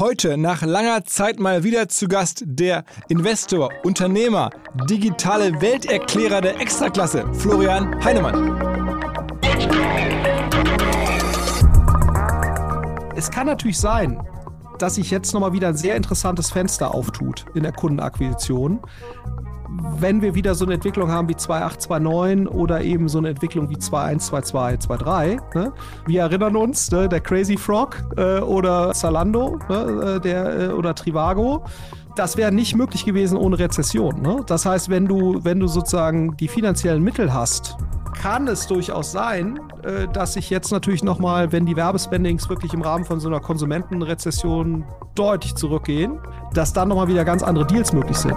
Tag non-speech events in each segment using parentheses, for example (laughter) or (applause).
Heute nach langer Zeit mal wieder zu Gast der Investor, Unternehmer, digitale Welterklärer der Extraklasse, Florian Heinemann. Es kann natürlich sein, dass sich jetzt nochmal wieder ein sehr interessantes Fenster auftut in der Kundenakquisition wenn wir wieder so eine Entwicklung haben wie 2.8, oder eben so eine Entwicklung wie 2.1, 2.2, Ne? Wir erinnern uns, ne, der Crazy Frog äh, oder Zalando ne, äh, der, äh, oder Trivago. Das wäre nicht möglich gewesen ohne Rezession. Ne? Das heißt, wenn du, wenn du sozusagen die finanziellen Mittel hast, kann es durchaus sein, äh, dass sich jetzt natürlich nochmal, wenn die Werbespendings wirklich im Rahmen von so einer Konsumentenrezession deutlich zurückgehen, dass dann nochmal wieder ganz andere Deals möglich sind.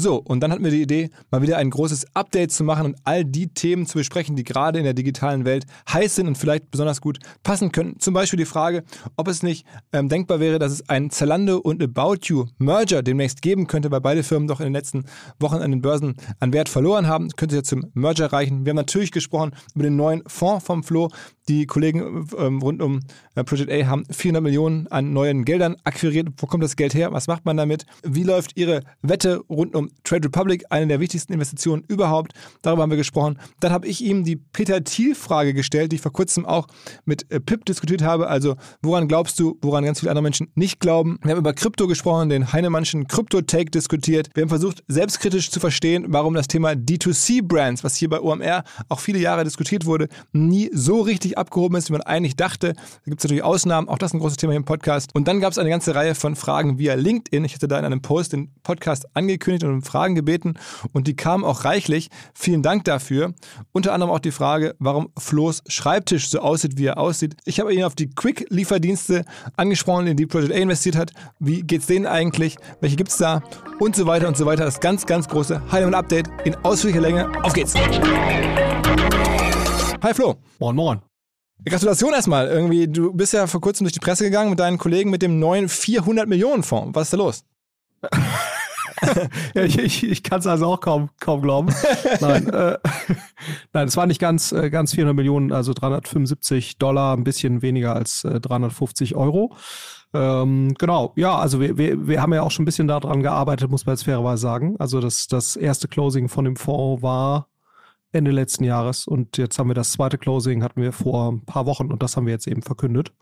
So, und dann hatten wir die Idee, mal wieder ein großes Update zu machen und all die Themen zu besprechen, die gerade in der digitalen Welt heiß sind und vielleicht besonders gut passen könnten. Zum Beispiel die Frage, ob es nicht ähm, denkbar wäre, dass es einen Zalando und About You Merger demnächst geben könnte, weil beide Firmen doch in den letzten Wochen an den Börsen an Wert verloren haben. Könnte ja zum Merger reichen. Wir haben natürlich gesprochen über den neuen Fonds vom Flo. Die Kollegen ähm, rund um äh, Project A haben 400 Millionen an neuen Geldern akquiriert. Wo kommt das Geld her? Was macht man damit? Wie läuft Ihre Wette rund um Trade Republic, eine der wichtigsten Investitionen überhaupt. Darüber haben wir gesprochen. Dann habe ich ihm die Peter Thiel-Frage gestellt, die ich vor kurzem auch mit äh, Pip diskutiert habe. Also, woran glaubst du, woran ganz viele andere Menschen nicht glauben? Wir haben über Krypto gesprochen, den Heinemannschen Krypto-Take diskutiert. Wir haben versucht, selbstkritisch zu verstehen, warum das Thema D2C-Brands, was hier bei OMR auch viele Jahre diskutiert wurde, nie so richtig abgehoben ist, wie man eigentlich dachte. Da gibt es natürlich Ausnahmen, auch das ist ein großes Thema hier im Podcast. Und dann gab es eine ganze Reihe von Fragen via LinkedIn. Ich hatte da in einem Post den Podcast angekündigt und um Fragen gebeten und die kamen auch reichlich. Vielen Dank dafür. Unter anderem auch die Frage, warum Flo's Schreibtisch so aussieht, wie er aussieht. Ich habe ihn auf die Quick-Lieferdienste angesprochen, in die Project A investiert hat. Wie geht es denen eigentlich? Welche gibt es da? Und so weiter und so weiter. Das ganz, ganz große Heilemann-Update in ausführlicher Länge. Auf geht's! Hi Flo. Moin, moin. Gratulation erstmal. Irgendwie, du bist ja vor kurzem durch die Presse gegangen mit deinen Kollegen mit dem neuen 400 Millionen Fonds. Was ist da los? (laughs) (laughs) ja, ich ich, ich kann es also auch kaum, kaum glauben. Nein, äh, (laughs) nein, es war nicht ganz, äh, ganz 400 Millionen, also 375 Dollar, ein bisschen weniger als äh, 350 Euro. Ähm, genau, ja, also wir, wir, wir haben ja auch schon ein bisschen daran gearbeitet, muss man jetzt fairerweise sagen. Also das, das erste Closing von dem Fonds war Ende letzten Jahres. Und jetzt haben wir das zweite Closing, hatten wir vor ein paar Wochen und das haben wir jetzt eben verkündet.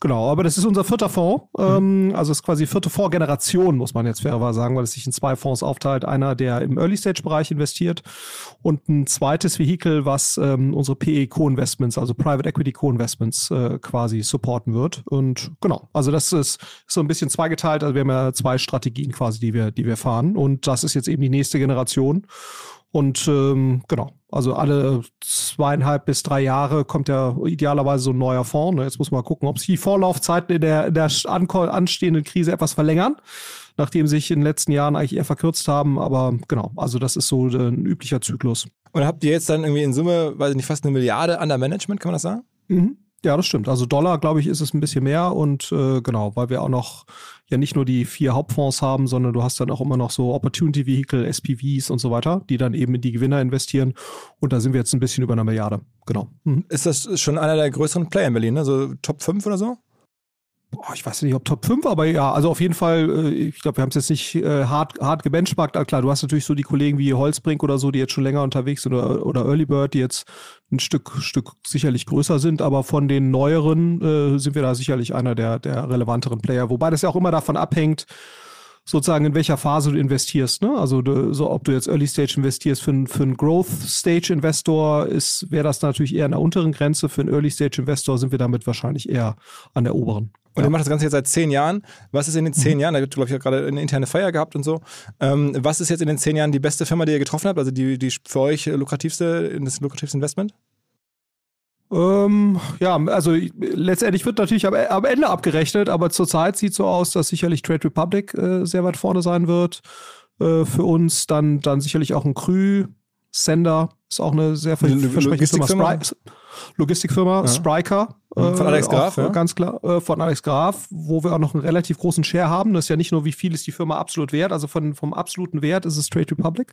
Genau, aber das ist unser vierter Fonds. Mhm. Ähm, also es ist quasi vierte Fondsgeneration, muss man jetzt fairerweise sagen, weil es sich in zwei Fonds aufteilt. Einer, der im Early-Stage-Bereich investiert und ein zweites Vehikel, was ähm, unsere PE Co-Investments, also Private Equity Co-Investments äh, quasi supporten wird. Und genau, also das ist so ein bisschen zweigeteilt. Also wir haben ja zwei Strategien quasi, die wir, die wir fahren. Und das ist jetzt eben die nächste Generation. Und ähm, genau, also alle zweieinhalb bis drei Jahre kommt ja idealerweise so ein neuer Fonds. Ne? Jetzt muss man gucken, ob sich die Vorlaufzeiten in der, in der anstehenden Krise etwas verlängern, nachdem sich in den letzten Jahren eigentlich eher verkürzt haben. Aber genau, also das ist so ein üblicher Zyklus. Und habt ihr jetzt dann irgendwie in Summe, weiß ich nicht, fast eine Milliarde an der Management, kann man das sagen? Mhm. Ja, das stimmt. Also Dollar, glaube ich, ist es ein bisschen mehr und äh, genau, weil wir auch noch ja nicht nur die vier Hauptfonds haben, sondern du hast dann auch immer noch so Opportunity Vehicle, SPVs und so weiter, die dann eben in die Gewinner investieren. Und da sind wir jetzt ein bisschen über einer Milliarde. Genau. Mhm. Ist das schon einer der größeren Player in Berlin, ne? So Top 5 oder so? Boah, ich weiß nicht, ob Top 5, aber ja, also auf jeden Fall, äh, ich glaube, wir haben es jetzt nicht äh, hart, hart gebenchmarkt. Ah, klar, du hast natürlich so die Kollegen wie Holzbrink oder so, die jetzt schon länger unterwegs sind oder, oder Early Bird, die jetzt ein Stück, Stück sicherlich größer sind, aber von den neueren äh, sind wir da sicherlich einer der, der relevanteren Player. Wobei das ja auch immer davon abhängt, sozusagen in welcher Phase du investierst. Ne? Also du, so, ob du jetzt Early Stage investierst für, für einen Growth Stage Investor, ist wäre das natürlich eher an der unteren Grenze. Für einen Early Stage Investor sind wir damit wahrscheinlich eher an der oberen. Und ja. ihr macht das Ganze jetzt seit zehn Jahren. Was ist in den zehn mhm. Jahren, da habt ihr, glaube ich, gerade eine interne Feier gehabt und so. Ähm, was ist jetzt in den zehn Jahren die beste Firma, die ihr getroffen habt? Also die, die für euch lukrativste, das lukrativste Investment? Ähm, ja, also letztendlich wird natürlich am, am, Ende abgerechnet, aber zurzeit sieht so aus, dass sicherlich Trade Republic äh, sehr weit vorne sein wird. Äh, für uns dann, dann sicherlich auch ein Krü, Sender ist auch eine sehr versprechende Firma. Logistikfirma, ja. Spriker. Von Alex äh, Graf, ja. Ganz klar, äh, von Alex Graf, wo wir auch noch einen relativ großen Share haben. Das ist ja nicht nur, wie viel ist die Firma absolut wert, also von, vom absoluten Wert ist es Trade Republic.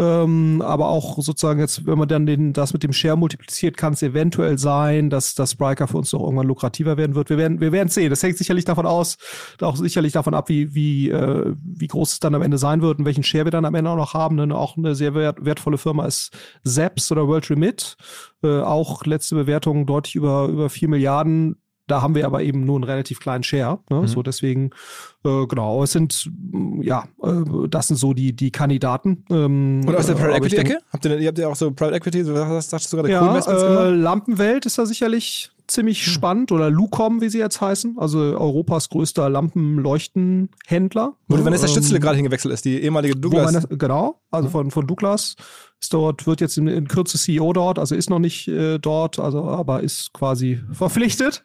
Ähm, aber auch sozusagen jetzt, wenn man dann den, das mit dem Share multipliziert, kann es eventuell sein, dass das Spriker für uns noch irgendwann lukrativer werden wird. Wir werden, wir werden sehen. Das hängt sicherlich davon aus, auch sicherlich davon ab, wie, wie, äh, wie groß es dann am Ende sein wird und welchen Share wir dann am Ende auch noch haben. Denn auch eine sehr wert, wertvolle Firma ist Zaps oder World Remit. Äh, auch letzte Bewertung deutlich über, über 4 Milliarden. Da haben wir aber eben nur einen relativ kleinen Share. Ne? Mhm. So deswegen, äh, genau, es sind, ja, äh, das sind so die, die Kandidaten. Ähm, Und aus der Private Equity-Ecke? Habt ihr, habt ihr auch so Private Equity, was sagst du gerade, ja, cool äh, Lampenwelt ist da sicherlich ziemlich hm. spannend oder Lucom, wie sie jetzt heißen, also Europas größter Lampenleuchtenhändler. Wo die Vanessa ähm, Stützle gerade hingewechselt ist, die ehemalige Douglas. Vanessa, genau, also von, von Douglas ist dort, wird jetzt in, in Kürze CEO dort, also ist noch nicht äh, dort, also aber ist quasi (laughs) verpflichtet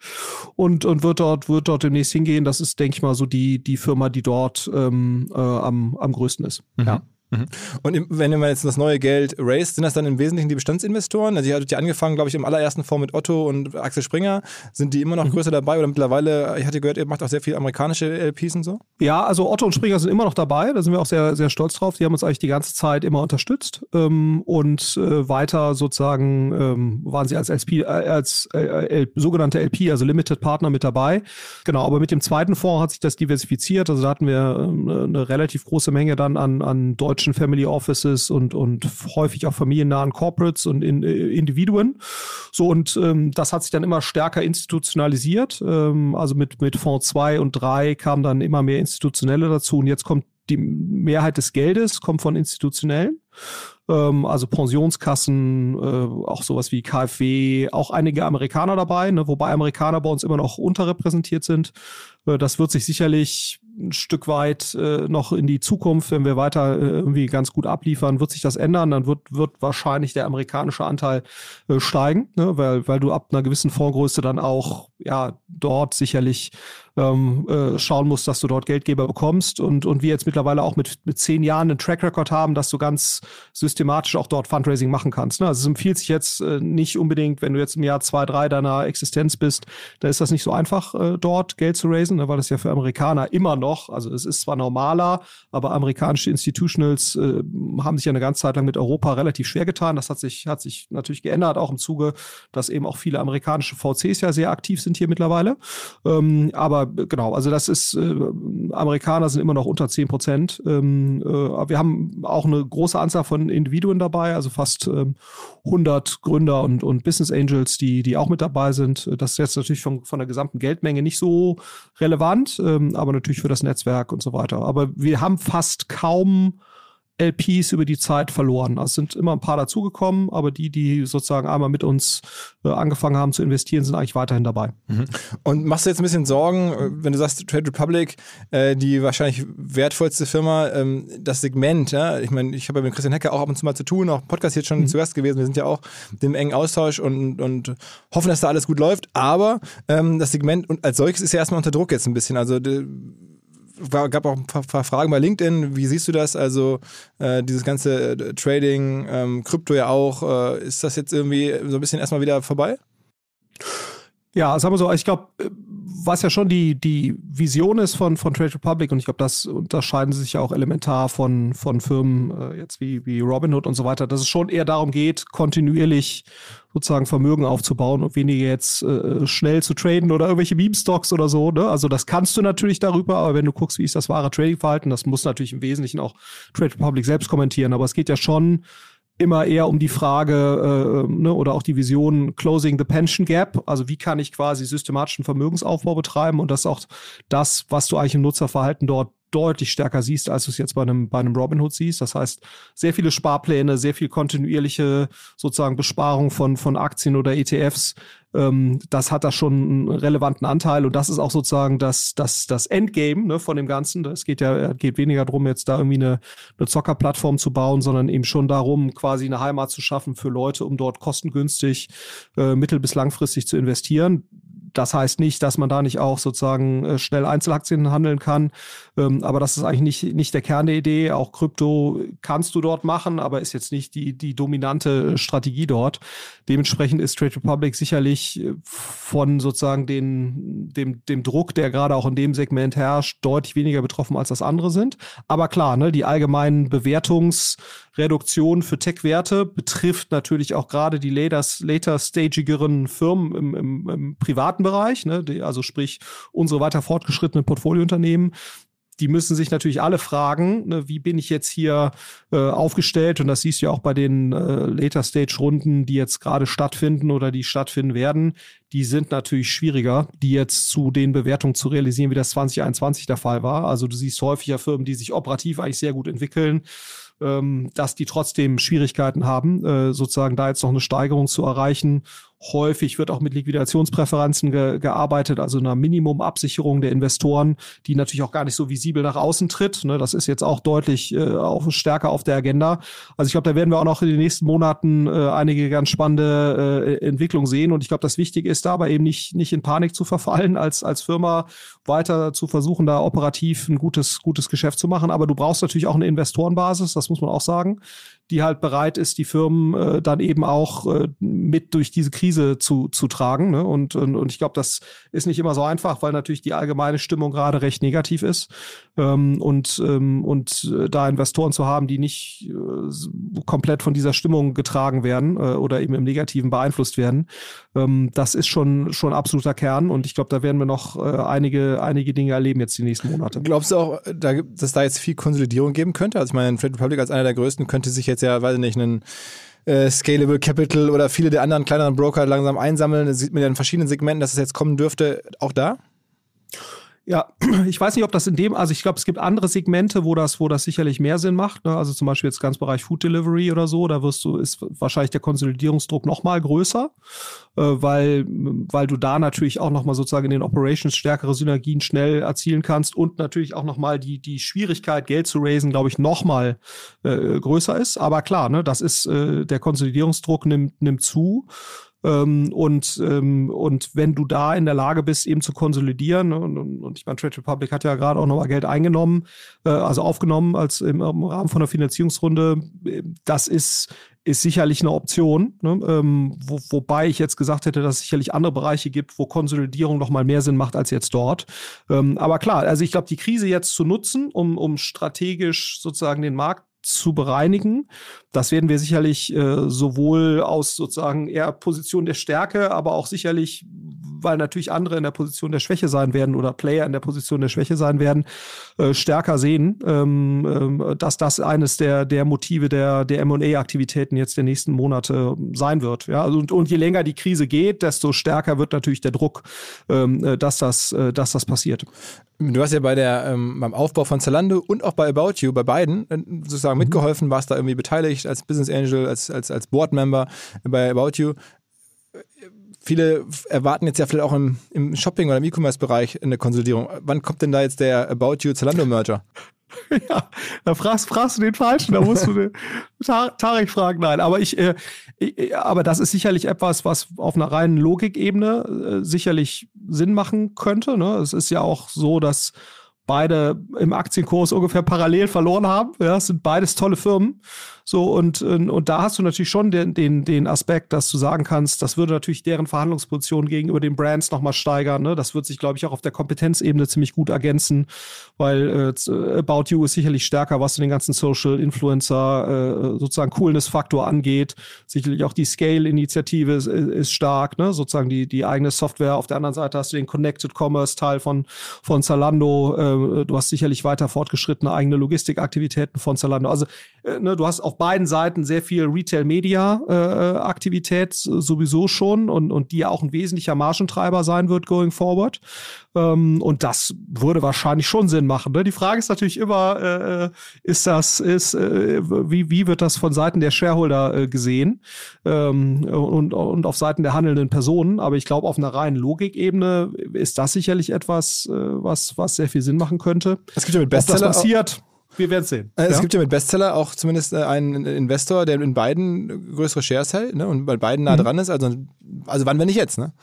und, und wird dort, wird dort demnächst hingehen. Das ist, denke ich mal, so die, die Firma, die dort ähm, äh, am, am größten ist. Mhm. Ja. Mhm. Und wenn man jetzt das neue Geld raised, sind das dann im Wesentlichen die Bestandsinvestoren? Also ihr hattet ja angefangen, glaube ich, im allerersten Fonds mit Otto und Axel Springer. Sind die immer noch mhm. größer dabei oder mittlerweile, ich hatte gehört, ihr macht auch sehr viel amerikanische LPs und so? Ja, also Otto und Springer sind immer noch dabei. Da sind wir auch sehr, sehr stolz drauf. Die haben uns eigentlich die ganze Zeit immer unterstützt. Ähm, und äh, weiter sozusagen ähm, waren sie als, LP, äh, als äh, sogenannte LP, also Limited Partner mit dabei. Genau, aber mit dem zweiten Fonds hat sich das diversifiziert. Also da hatten wir äh, eine relativ große Menge dann an, an deutschen deutschen Family Offices und, und häufig auch familiennahen Corporates und in, äh, Individuen. So, und ähm, das hat sich dann immer stärker institutionalisiert. Ähm, also mit, mit Fonds 2 und 3 kamen dann immer mehr Institutionelle dazu und jetzt kommt die Mehrheit des Geldes kommt von Institutionellen, ähm, also Pensionskassen, äh, auch sowas wie KfW, auch einige Amerikaner dabei, ne, wobei Amerikaner bei uns immer noch unterrepräsentiert sind. Äh, das wird sich sicherlich ein Stück weit äh, noch in die Zukunft, wenn wir weiter äh, irgendwie ganz gut abliefern, wird sich das ändern. Dann wird, wird wahrscheinlich der amerikanische Anteil äh, steigen, ne? weil, weil du ab einer gewissen Fondsgröße dann auch ja dort sicherlich ähm, äh, schauen musst, dass du dort Geldgeber bekommst und, und wir jetzt mittlerweile auch mit, mit zehn Jahren einen Track Record haben, dass du ganz systematisch auch dort Fundraising machen kannst. Ne? Also es empfiehlt sich jetzt äh, nicht unbedingt, wenn du jetzt im Jahr zwei, drei deiner Existenz bist, da ist das nicht so einfach, äh, dort Geld zu raisen, ne? weil das ja für Amerikaner immer noch, also es ist zwar normaler, aber amerikanische Institutionals äh, haben sich ja eine ganze Zeit lang mit Europa relativ schwer getan. Das hat sich, hat sich natürlich geändert, auch im Zuge, dass eben auch viele amerikanische VCs ja sehr aktiv sind hier mittlerweile. Ähm, aber genau, also das ist, äh, Amerikaner sind immer noch unter 10 Prozent. Ähm, äh, wir haben auch eine große Anzahl von Individuen dabei, also fast ähm, 100 Gründer und, und Business Angels, die, die auch mit dabei sind. Das ist jetzt natürlich von, von der gesamten Geldmenge nicht so relevant, ähm, aber natürlich für das Netzwerk und so weiter. Aber wir haben fast kaum LPs über die Zeit verloren. Also sind immer ein paar dazugekommen, aber die, die sozusagen einmal mit uns äh, angefangen haben zu investieren, sind eigentlich weiterhin dabei. Mhm. Und machst du jetzt ein bisschen Sorgen, äh, wenn du sagst Trade Republic, äh, die wahrscheinlich wertvollste Firma, ähm, das Segment, ja? ich meine, ich habe ja mit Christian Hecker auch ab und zu mal zu tun, auch im Podcast jetzt schon mhm. zu Gast gewesen, wir sind ja auch im engen Austausch und, und hoffen, dass da alles gut läuft, aber ähm, das Segment als solches ist ja erstmal unter Druck jetzt ein bisschen, also war, gab auch ein paar, paar, Fragen bei LinkedIn. Wie siehst du das? Also äh, dieses ganze äh, Trading, ähm, Krypto ja auch. Äh, ist das jetzt irgendwie so ein bisschen erstmal wieder vorbei? Ja, sagen wir so, ich glaube, was ja schon die, die Vision ist von, von Trade Republic, und ich glaube, das unterscheiden sich ja auch elementar von, von Firmen äh, jetzt wie, wie Robinhood und so weiter, dass es schon eher darum geht, kontinuierlich sozusagen Vermögen aufzubauen und weniger jetzt äh, schnell zu traden oder irgendwelche Meme-Stocks oder so. Ne? Also das kannst du natürlich darüber, aber wenn du guckst, wie ist das wahre Trading-Verhalten, das muss natürlich im Wesentlichen auch Trade Republic selbst kommentieren. Aber es geht ja schon immer eher um die Frage äh, ne, oder auch die Vision Closing the Pension Gap. Also wie kann ich quasi systematischen Vermögensaufbau betreiben und das ist auch das, was du eigentlich im Nutzerverhalten dort deutlich stärker siehst, als du es jetzt bei einem, bei einem Robinhood siehst. Das heißt, sehr viele Sparpläne, sehr viel kontinuierliche sozusagen Besparung von, von Aktien oder ETFs. Ähm, das hat da schon einen relevanten Anteil und das ist auch sozusagen das, das, das Endgame ne, von dem Ganzen. Es geht ja geht weniger darum, jetzt da irgendwie eine, eine Zockerplattform zu bauen, sondern eben schon darum, quasi eine Heimat zu schaffen für Leute, um dort kostengünstig äh, mittel- bis langfristig zu investieren das heißt nicht, dass man da nicht auch sozusagen äh, schnell Einzelaktien handeln kann. Ähm, aber das ist eigentlich nicht, nicht der Kern der Idee. Auch Krypto kannst du dort machen, aber ist jetzt nicht die, die dominante Strategie dort. Dementsprechend ist Trade Republic sicherlich äh, von sozusagen den, dem, dem Druck, der gerade auch in dem Segment herrscht, deutlich weniger betroffen, als das andere sind. Aber klar, ne, die allgemeinen Bewertungsreduktionen für Tech-Werte betrifft natürlich auch gerade die later, later Firmen im, im, im privaten Bereich, ne, die, also sprich unsere weiter fortgeschrittenen Portfoliounternehmen, die müssen sich natürlich alle fragen, ne, wie bin ich jetzt hier äh, aufgestellt? Und das siehst du ja auch bei den äh, Later-Stage-Runden, die jetzt gerade stattfinden oder die stattfinden werden. Die sind natürlich schwieriger, die jetzt zu den Bewertungen zu realisieren, wie das 2021 der Fall war. Also du siehst häufiger Firmen, die sich operativ eigentlich sehr gut entwickeln, ähm, dass die trotzdem Schwierigkeiten haben, äh, sozusagen da jetzt noch eine Steigerung zu erreichen. Häufig wird auch mit Liquidationspräferenzen ge gearbeitet, also einer Minimumabsicherung der Investoren, die natürlich auch gar nicht so visibel nach außen tritt. Ne, das ist jetzt auch deutlich äh, auch stärker auf der Agenda. Also ich glaube, da werden wir auch noch in den nächsten Monaten äh, einige ganz spannende äh, Entwicklungen sehen. Und ich glaube, das Wichtige ist dabei eben nicht, nicht in Panik zu verfallen, als, als Firma weiter zu versuchen, da operativ ein gutes, gutes Geschäft zu machen. Aber du brauchst natürlich auch eine Investorenbasis, das muss man auch sagen, die halt bereit ist, die Firmen äh, dann eben auch äh, mit durch diese Krise zu, zu tragen. Ne? Und, und, und ich glaube, das ist nicht immer so einfach, weil natürlich die allgemeine Stimmung gerade recht negativ ist. Ähm, und, ähm, und äh, da Investoren zu haben, die nicht äh, komplett von dieser Stimmung getragen werden äh, oder eben im Negativen beeinflusst werden, ähm, das ist schon, schon absoluter Kern. Und ich glaube, da werden wir noch äh, einige, einige Dinge erleben jetzt die nächsten Monate. Glaubst du auch, da, dass da jetzt viel Konsolidierung geben könnte? Also ich meine, Trade Republic als einer der größten könnte sich jetzt ja, weiß ich nicht, einen äh, Scalable Capital oder viele der anderen kleineren Broker langsam einsammeln. Das sieht man ja in verschiedenen Segmenten, dass es jetzt kommen dürfte. Auch da? Ja, (clears throat) ich weiß nicht, ob das in dem, also ich glaube, es gibt andere Segmente, wo das, wo das sicherlich mehr Sinn macht. Ne? Also zum Beispiel jetzt ganz Bereich Food Delivery oder so, da wirst du, ist wahrscheinlich der Konsolidierungsdruck noch mal größer, äh, weil, weil du da natürlich auch noch mal sozusagen in den Operations stärkere Synergien schnell erzielen kannst und natürlich auch noch mal die, die Schwierigkeit, Geld zu raisen, glaube ich, noch mal äh, größer ist. Aber klar, ne, das ist, äh, der Konsolidierungsdruck nimmt, nimmt zu. Ähm, und, ähm, und wenn du da in der Lage bist, eben zu konsolidieren, ne, und, und ich meine, Trade Republic hat ja gerade auch nochmal Geld eingenommen, äh, also aufgenommen als im, im, Rahmen von der Finanzierungsrunde, das ist, ist sicherlich eine Option, ne? ähm, wo, wobei ich jetzt gesagt hätte, dass es sicherlich andere Bereiche gibt, wo Konsolidierung noch mal mehr Sinn macht als jetzt dort. Ähm, aber klar, also ich glaube, die Krise jetzt zu nutzen, um, um strategisch sozusagen den Markt zu bereinigen. Das werden wir sicherlich äh, sowohl aus sozusagen eher Position der Stärke, aber auch sicherlich, weil natürlich andere in der Position der Schwäche sein werden oder Player in der Position der Schwäche sein werden, äh, stärker sehen, ähm, ähm, dass das eines der, der Motive der, der M&A-Aktivitäten jetzt der nächsten Monate sein wird. Ja, und, und je länger die Krise geht, desto stärker wird natürlich der Druck, ähm, äh, dass das, äh, dass das passiert. Du hast ja bei der, ähm, beim Aufbau von Zalando und auch bei About You, bei beiden äh, sozusagen mhm. mitgeholfen, warst da irgendwie beteiligt als Business Angel, als, als, als Board Member bei About You. Viele erwarten jetzt ja vielleicht auch im, im Shopping- oder im E-Commerce-Bereich eine Konsolidierung. Wann kommt denn da jetzt der About You Zalando-Merger? (laughs) ja, da fragst, fragst du den Falschen, da musst du den Tarek fragen. Nein, aber ich, äh, ich, aber das ist sicherlich etwas, was auf einer reinen Logikebene äh, sicherlich Sinn machen könnte. Ne? Es ist ja auch so, dass beide im Aktienkurs ungefähr parallel verloren haben. Ja, es sind beides tolle Firmen. So, und, und da hast du natürlich schon den, den, den Aspekt, dass du sagen kannst, das würde natürlich deren Verhandlungsposition gegenüber den Brands nochmal steigern. Ne? Das wird sich, glaube ich, auch auf der Kompetenzebene ziemlich gut ergänzen, weil äh, About You ist sicherlich stärker, was den ganzen Social Influencer äh, sozusagen Coolness-Faktor angeht. Sicherlich auch die Scale-Initiative ist, ist, stark, ne? sozusagen die, die eigene Software. Auf der anderen Seite hast du den Connected Commerce-Teil von, von Zalando. Äh, du hast sicherlich weiter fortgeschrittene eigene Logistikaktivitäten von Zalando. Also äh, ne, du hast auf beiden Seiten sehr viel Retail-Media-Aktivität äh, sowieso schon und, und die ja auch ein wesentlicher Margentreiber sein wird going forward. Ähm, und das würde wahrscheinlich schon Sinn machen. Ne? Die Frage ist natürlich immer, äh, ist das, ist, äh, wie, wie wird das von Seiten der Shareholder äh, gesehen ähm, und, und auf Seiten der handelnden Personen? Aber ich glaube, auf einer reinen Logikebene ist das sicherlich etwas, äh, was, was sehr viel Sinn machen könnte. Es gibt ja mit Bestseller. Ob das passiert. Wir werden sehen. Äh, es ja? gibt ja mit Bestseller auch zumindest äh, einen Investor, der in beiden größere Shares hält ne? und bei beiden nah mhm. dran ist. Also, also wann, wenn nicht jetzt, ne?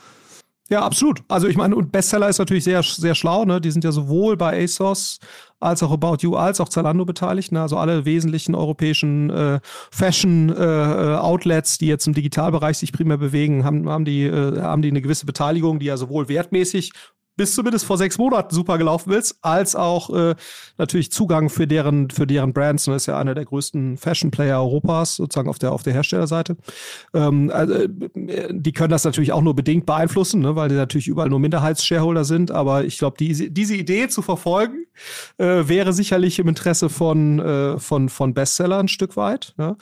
Ja, absolut. Also ich meine, und Bestseller ist natürlich sehr, sehr schlau, ne? Die sind ja sowohl bei ASOS als auch About You als auch Zalando beteiligt. Ne? Also alle wesentlichen europäischen äh, Fashion-Outlets, äh, die jetzt im Digitalbereich sich primär bewegen, haben, haben, die, äh, haben die eine gewisse Beteiligung, die ja sowohl wertmäßig bis zumindest vor sechs Monaten super gelaufen ist, als auch äh, natürlich Zugang für deren, für deren Brands. Und das ist ja einer der größten Fashion-Player Europas, sozusagen auf der, auf der Herstellerseite. Ähm, also, äh, die können das natürlich auch nur bedingt beeinflussen, ne, weil die natürlich überall nur Minderheitsshareholder sind. Aber ich glaube, die, diese Idee zu verfolgen, äh, wäre sicherlich im Interesse von, äh, von, von Bestseller ein Stück weit. Ja?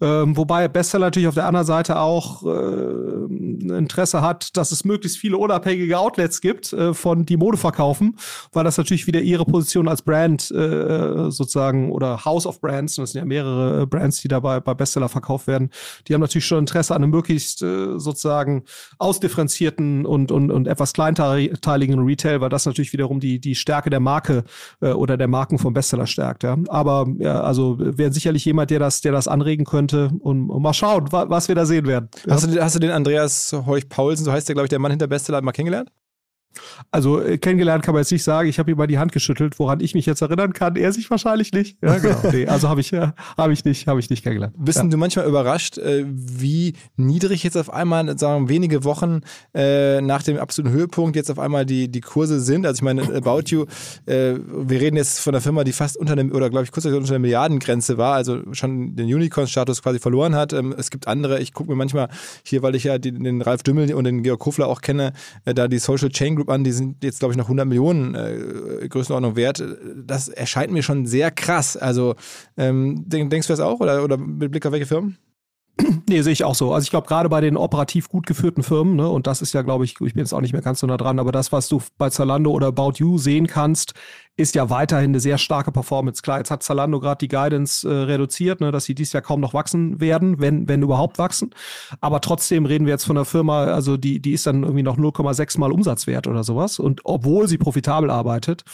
Ähm, wobei Bestseller natürlich auf der anderen Seite auch äh, Interesse hat, dass es möglichst viele unabhängige Outlets gibt, äh, von die Mode verkaufen, weil das natürlich wieder ihre Position als Brand äh, sozusagen oder House of Brands, und das sind ja mehrere äh, Brands, die dabei bei Bestseller verkauft werden, die haben natürlich schon Interesse an einem möglichst äh, sozusagen ausdifferenzierten und, und, und etwas kleinteiligen Retail, weil das natürlich wiederum die, die Stärke der Marke äh, oder der Marken vom Bestseller stärkt. Ja. Aber ja, also wäre sicherlich jemand, der das, der das anregen könnte und, und mal schauen, was wir da sehen werden. Hast, du, hast du den Andreas Heuch-Paulsen, so heißt der, glaube ich, der Mann hinter Bestseller, mal kennengelernt? Also äh, kennengelernt kann man jetzt nicht sagen. Ich habe ihm mal die Hand geschüttelt, woran ich mich jetzt erinnern kann. Er sich wahrscheinlich nicht. Ja, genau. (laughs) nee, also habe ich, äh, hab ich nicht, habe ich nicht kennengelernt. Bist ja. du manchmal überrascht, äh, wie niedrig jetzt auf einmal, sagen wenige Wochen nach dem absoluten Höhepunkt jetzt auf einmal die, die Kurse sind? Also ich meine, About You, wir reden jetzt von einer Firma, die fast unter dem, oder glaube ich kurz unter der Milliardengrenze war, also schon den Unicorn-Status quasi verloren hat. Ähm, es gibt andere, ich gucke mir manchmal hier, weil ich ja den, den Ralf Dümmel und den Georg Kofler auch kenne, da die Social Chain Group an, die sind jetzt, glaube ich, noch 100 Millionen äh, Größenordnung wert. Das erscheint mir schon sehr krass. Also ähm, denkst du das auch oder, oder mit Blick auf welche Firmen? (clears throat) Nee, sehe ich auch so. Also ich glaube, gerade bei den operativ gut geführten Firmen, ne, und das ist ja, glaube ich, ich bin jetzt auch nicht mehr ganz so nah dran, aber das, was du bei Zalando oder About You sehen kannst, ist ja weiterhin eine sehr starke Performance. Klar, jetzt hat Zalando gerade die Guidance äh, reduziert, ne, dass sie dies Jahr kaum noch wachsen werden, wenn, wenn überhaupt wachsen. Aber trotzdem reden wir jetzt von einer Firma, also die, die ist dann irgendwie noch 0,6 mal Umsatzwert oder sowas. Und obwohl sie profitabel arbeitet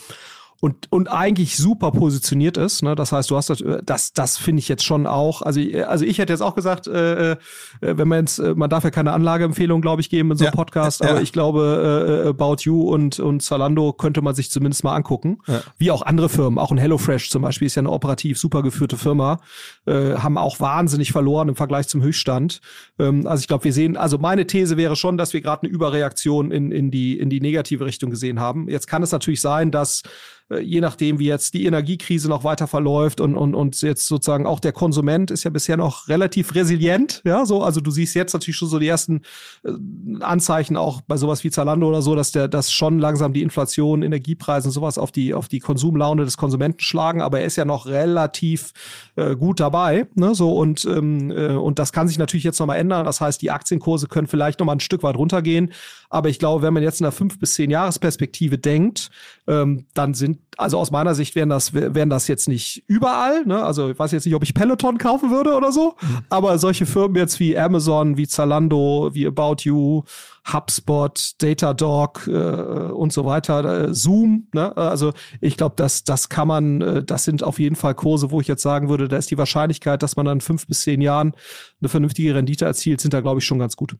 und, und eigentlich super positioniert ist. Ne? Das heißt, du hast das, äh, das, das finde ich jetzt schon auch. Also, also ich hätte jetzt auch gesagt, äh, äh wenn man jetzt, äh, man darf ja keine Anlageempfehlung, glaube ich, geben in so einem ja, Podcast, ja. aber ich glaube, äh, About You und, und Zalando könnte man sich zumindest mal angucken. Ja. Wie auch andere Firmen. Auch ein HelloFresh zum Beispiel ist ja eine operativ super geführte Firma, äh, haben auch wahnsinnig verloren im Vergleich zum Höchststand. Ähm, also ich glaube, wir sehen, also meine These wäre schon, dass wir gerade eine Überreaktion in, in, die, in die negative Richtung gesehen haben. Jetzt kann es natürlich sein, dass äh, je nachdem, wie jetzt die Energiekrise noch weiter verläuft und, und, und jetzt sozusagen auch der Konsument ist ja bisher noch relativ resilient. Ja, so, also du siehst jetzt natürlich schon so die ersten äh, Anzeichen auch bei sowas wie Zalando oder so, dass der, dass schon langsam die Inflation, Energiepreise und sowas auf die, auf die Konsumlaune des Konsumenten schlagen, aber er ist ja noch relativ äh, gut dabei. Ne, so und, ähm, äh, und das kann sich natürlich jetzt nochmal ändern. Das heißt, die Aktienkurse können vielleicht nochmal ein Stück weit runtergehen. Aber ich glaube, wenn man jetzt in einer fünf bis zehn Jahresperspektive denkt, ähm, dann sind, also aus meiner Sicht wären das, wären das jetzt nicht überall. Ne? Also ich weiß jetzt nicht, ob ich Peloton kaufen würde oder so, mhm. aber solche Firmen jetzt wie Amazon, wie Zalando, wie About You, HubSpot, Datadog äh, und so weiter, äh, Zoom. Ne? Also ich glaube, das, das kann man, äh, das sind auf jeden Fall Kurse, wo ich jetzt sagen würde, da ist die Wahrscheinlichkeit, dass man dann fünf bis zehn Jahren eine vernünftige Rendite erzielt, sind da, glaube ich, schon ganz gut.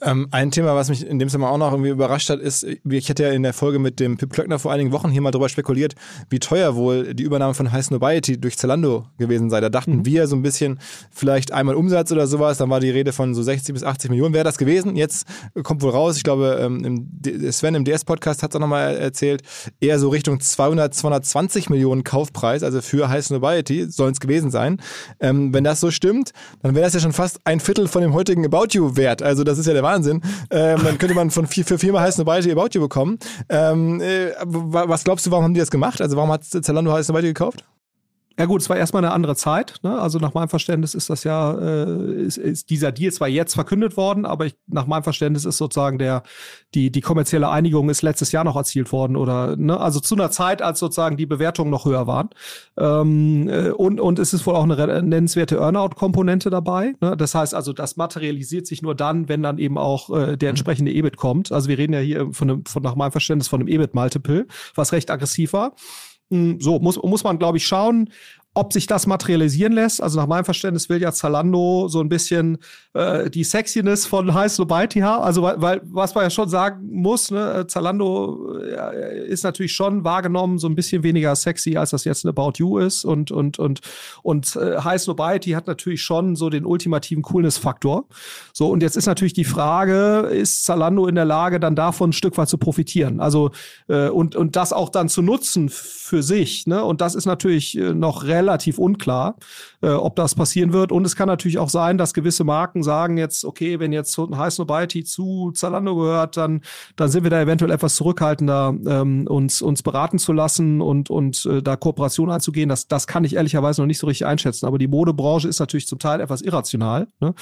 Ähm, ein Thema, was mich in dem Sommer auch noch irgendwie überrascht hat, ist, ich hätte ja in der Folge mit dem Pip Klöckner vor einigen Wochen hier mal drüber spekuliert, wie teuer wohl die Übernahme von High Snobiety durch Zalando gewesen sei. Da dachten mhm. wir so ein bisschen, vielleicht einmal Umsatz oder sowas, dann war die Rede von so 60 bis 80 Millionen wäre das gewesen. Jetzt kommt wohl raus, ich glaube, ähm, Sven im DS-Podcast hat es auch nochmal erzählt, eher so Richtung 200, 220 Millionen Kaufpreis, also für High Snobiety sollen es gewesen sein. Ähm, wenn das so stimmt, dann wäre das ja schon fast ein Viertel von dem heutigen About You wert. Also das ist ja der der Wahnsinn. Ähm, dann könnte man von vier, für viermal heißen You About You bekommen. Ähm, äh, was glaubst du, warum haben die das gemacht? Also warum hat Zalando heißen You gekauft? Ja gut, es war erstmal eine andere Zeit. Ne? Also nach meinem Verständnis ist das ja, äh, ist, ist dieser Deal zwar jetzt verkündet worden, aber ich, nach meinem Verständnis ist sozusagen der, die, die kommerzielle Einigung ist letztes Jahr noch erzielt worden oder, ne? also zu einer Zeit, als sozusagen die Bewertungen noch höher waren. Ähm, äh, und, und es ist wohl auch eine nennenswerte Earnout-Komponente dabei. Ne? Das heißt also, das materialisiert sich nur dann, wenn dann eben auch äh, der mhm. entsprechende EBIT kommt. Also wir reden ja hier von einem, von nach meinem Verständnis von einem EBIT-Multiple, was recht aggressiv war. So, muss, muss man, glaube ich, schauen, ob sich das materialisieren lässt. Also nach meinem Verständnis will ja Zalando so ein bisschen äh, die Sexiness von (laughs) High Snobiety haben. Also weil, weil, was man ja schon sagen muss, ne, äh, Zalando äh, ist natürlich schon wahrgenommen so ein bisschen weniger sexy, als das jetzt ein About You ist. Und, und, und, und äh, High Snobiety hat natürlich schon so den ultimativen Coolness-Faktor. So, und jetzt ist natürlich die Frage, ist Zalando in der Lage, dann davon ein Stück weit zu profitieren? Also äh, und, und das auch dann zu nutzen für sich. Ne? Und das ist natürlich äh, noch relativ unklar, äh, ob das passieren wird. Und es kann natürlich auch sein, dass gewisse Marken sagen jetzt, okay, wenn jetzt High Snobiety zu Zalando gehört, dann, dann sind wir da eventuell etwas zurückhaltender, ähm, uns, uns beraten zu lassen und, und äh, da Kooperation einzugehen. Das, das kann ich ehrlicherweise noch nicht so richtig einschätzen. Aber die Modebranche ist natürlich zum Teil etwas irrational. Ne?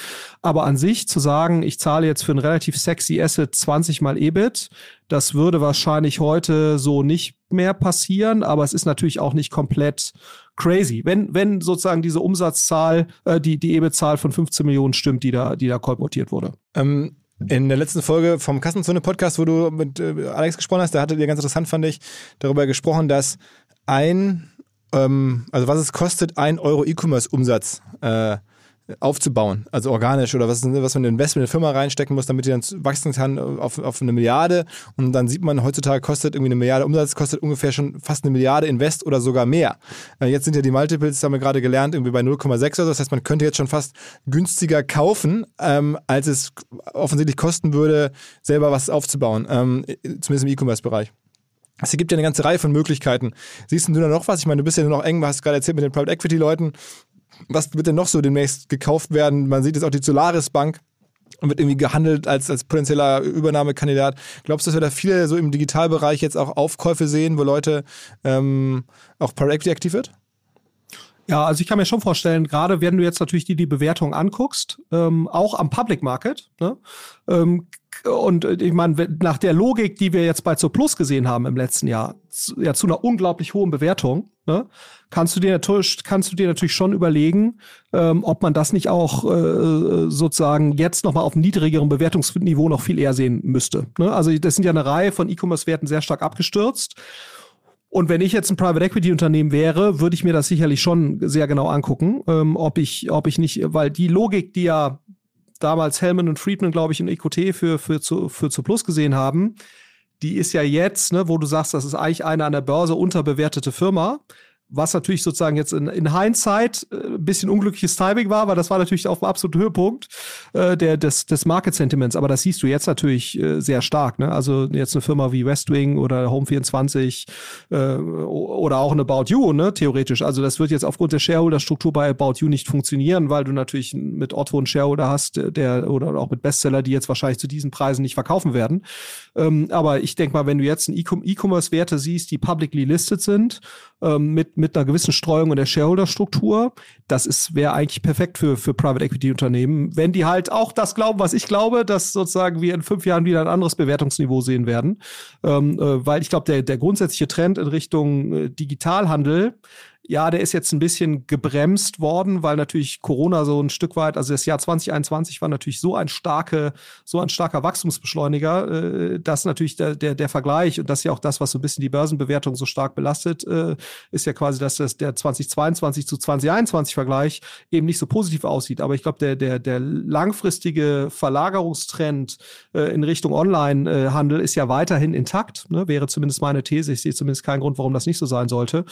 Aber an sich zu sagen, ich zahle jetzt für ein relativ sexy Asset 20 mal EBIT, das würde wahrscheinlich heute so nicht mehr passieren, aber es ist natürlich auch nicht komplett crazy. Wenn, wenn sozusagen diese Umsatzzahl, äh, die, die EBIT-Zahl von 15 Millionen stimmt, die da, die da kolportiert wurde. Ähm, in der letzten Folge vom Kassenzone-Podcast, wo du mit äh, Alex gesprochen hast, da hattet ihr ganz interessant, fand ich, darüber gesprochen, dass ein, ähm, also was es kostet, ein Euro E-Commerce-Umsatz äh, aufzubauen, also organisch oder was, was man in Investment in eine Firma reinstecken muss, damit die dann wachsen kann auf, auf eine Milliarde und dann sieht man, heutzutage kostet irgendwie eine Milliarde Umsatz, kostet ungefähr schon fast eine Milliarde Invest oder sogar mehr. Äh, jetzt sind ja die Multiples, haben wir gerade gelernt, irgendwie bei 0,6 oder so, das heißt, man könnte jetzt schon fast günstiger kaufen, ähm, als es offensichtlich kosten würde, selber was aufzubauen, ähm, zumindest im E-Commerce-Bereich. Es gibt ja eine ganze Reihe von Möglichkeiten. Siehst du da noch was? Ich meine, du bist ja noch eng, hast gerade erzählt mit den Private Equity Leuten was wird denn noch so demnächst gekauft werden? Man sieht jetzt auch die Solaris Bank und wird irgendwie gehandelt als, als potenzieller Übernahmekandidat. Glaubst du, dass wir da viele so im Digitalbereich jetzt auch Aufkäufe sehen, wo Leute ähm, auch Private aktiv wird? Ja, also ich kann mir schon vorstellen, gerade wenn du jetzt natürlich die, die Bewertung anguckst, ähm, auch am Public Market, ne, ähm, und äh, ich meine, nach der Logik, die wir jetzt bei Zo Plus gesehen haben im letzten Jahr, zu, ja zu einer unglaublich hohen Bewertung, ne, kannst du dir natürlich, kannst du dir natürlich schon überlegen, ähm, ob man das nicht auch äh, sozusagen jetzt nochmal auf einem niedrigeren Bewertungsniveau noch viel eher sehen müsste. Ne? Also das sind ja eine Reihe von E-Commerce-Werten sehr stark abgestürzt. Und wenn ich jetzt ein Private Equity Unternehmen wäre, würde ich mir das sicherlich schon sehr genau angucken, ähm, ob ich, ob ich nicht, weil die Logik, die ja damals Hellman und Friedman, glaube ich, in EQT für, für, zu, für zu Plus gesehen haben, die ist ja jetzt, ne, wo du sagst, das ist eigentlich eine an der Börse unterbewertete Firma was natürlich sozusagen jetzt in, in Hindsight äh, ein bisschen unglückliches Timing war, weil das war natürlich auf dem absoluten Höhepunkt äh, der, des, des Market Sentiments. Aber das siehst du jetzt natürlich äh, sehr stark. Ne? Also jetzt eine Firma wie Westwing oder Home24 äh, oder auch eine About You, ne? theoretisch. Also das wird jetzt aufgrund der Shareholder-Struktur bei About You nicht funktionieren, weil du natürlich mit Otto einen Shareholder hast, der oder auch mit Bestseller, die jetzt wahrscheinlich zu diesen Preisen nicht verkaufen werden. Ähm, aber ich denke mal, wenn du jetzt E-Commerce-Werte siehst, die publicly listed sind, ähm, mit, mit einer gewissen Streuung in der Shareholder-Struktur. Das wäre eigentlich perfekt für, für Private Equity-Unternehmen, wenn die halt auch das glauben, was ich glaube, dass sozusagen wir in fünf Jahren wieder ein anderes Bewertungsniveau sehen werden. Ähm, äh, weil ich glaube, der, der grundsätzliche Trend in Richtung äh, Digitalhandel ja, der ist jetzt ein bisschen gebremst worden, weil natürlich Corona so ein Stück weit, also das Jahr 2021 war natürlich so ein starke, so ein starker Wachstumsbeschleuniger, äh, dass natürlich der, der, der Vergleich und das ist ja auch das, was so ein bisschen die Börsenbewertung so stark belastet, äh, ist ja quasi, dass das der 2022 zu 2021 Vergleich eben nicht so positiv aussieht. Aber ich glaube, der, der, der langfristige Verlagerungstrend äh, in Richtung Online-Handel ist ja weiterhin intakt, ne? wäre zumindest meine These. Ich sehe zumindest keinen Grund, warum das nicht so sein sollte.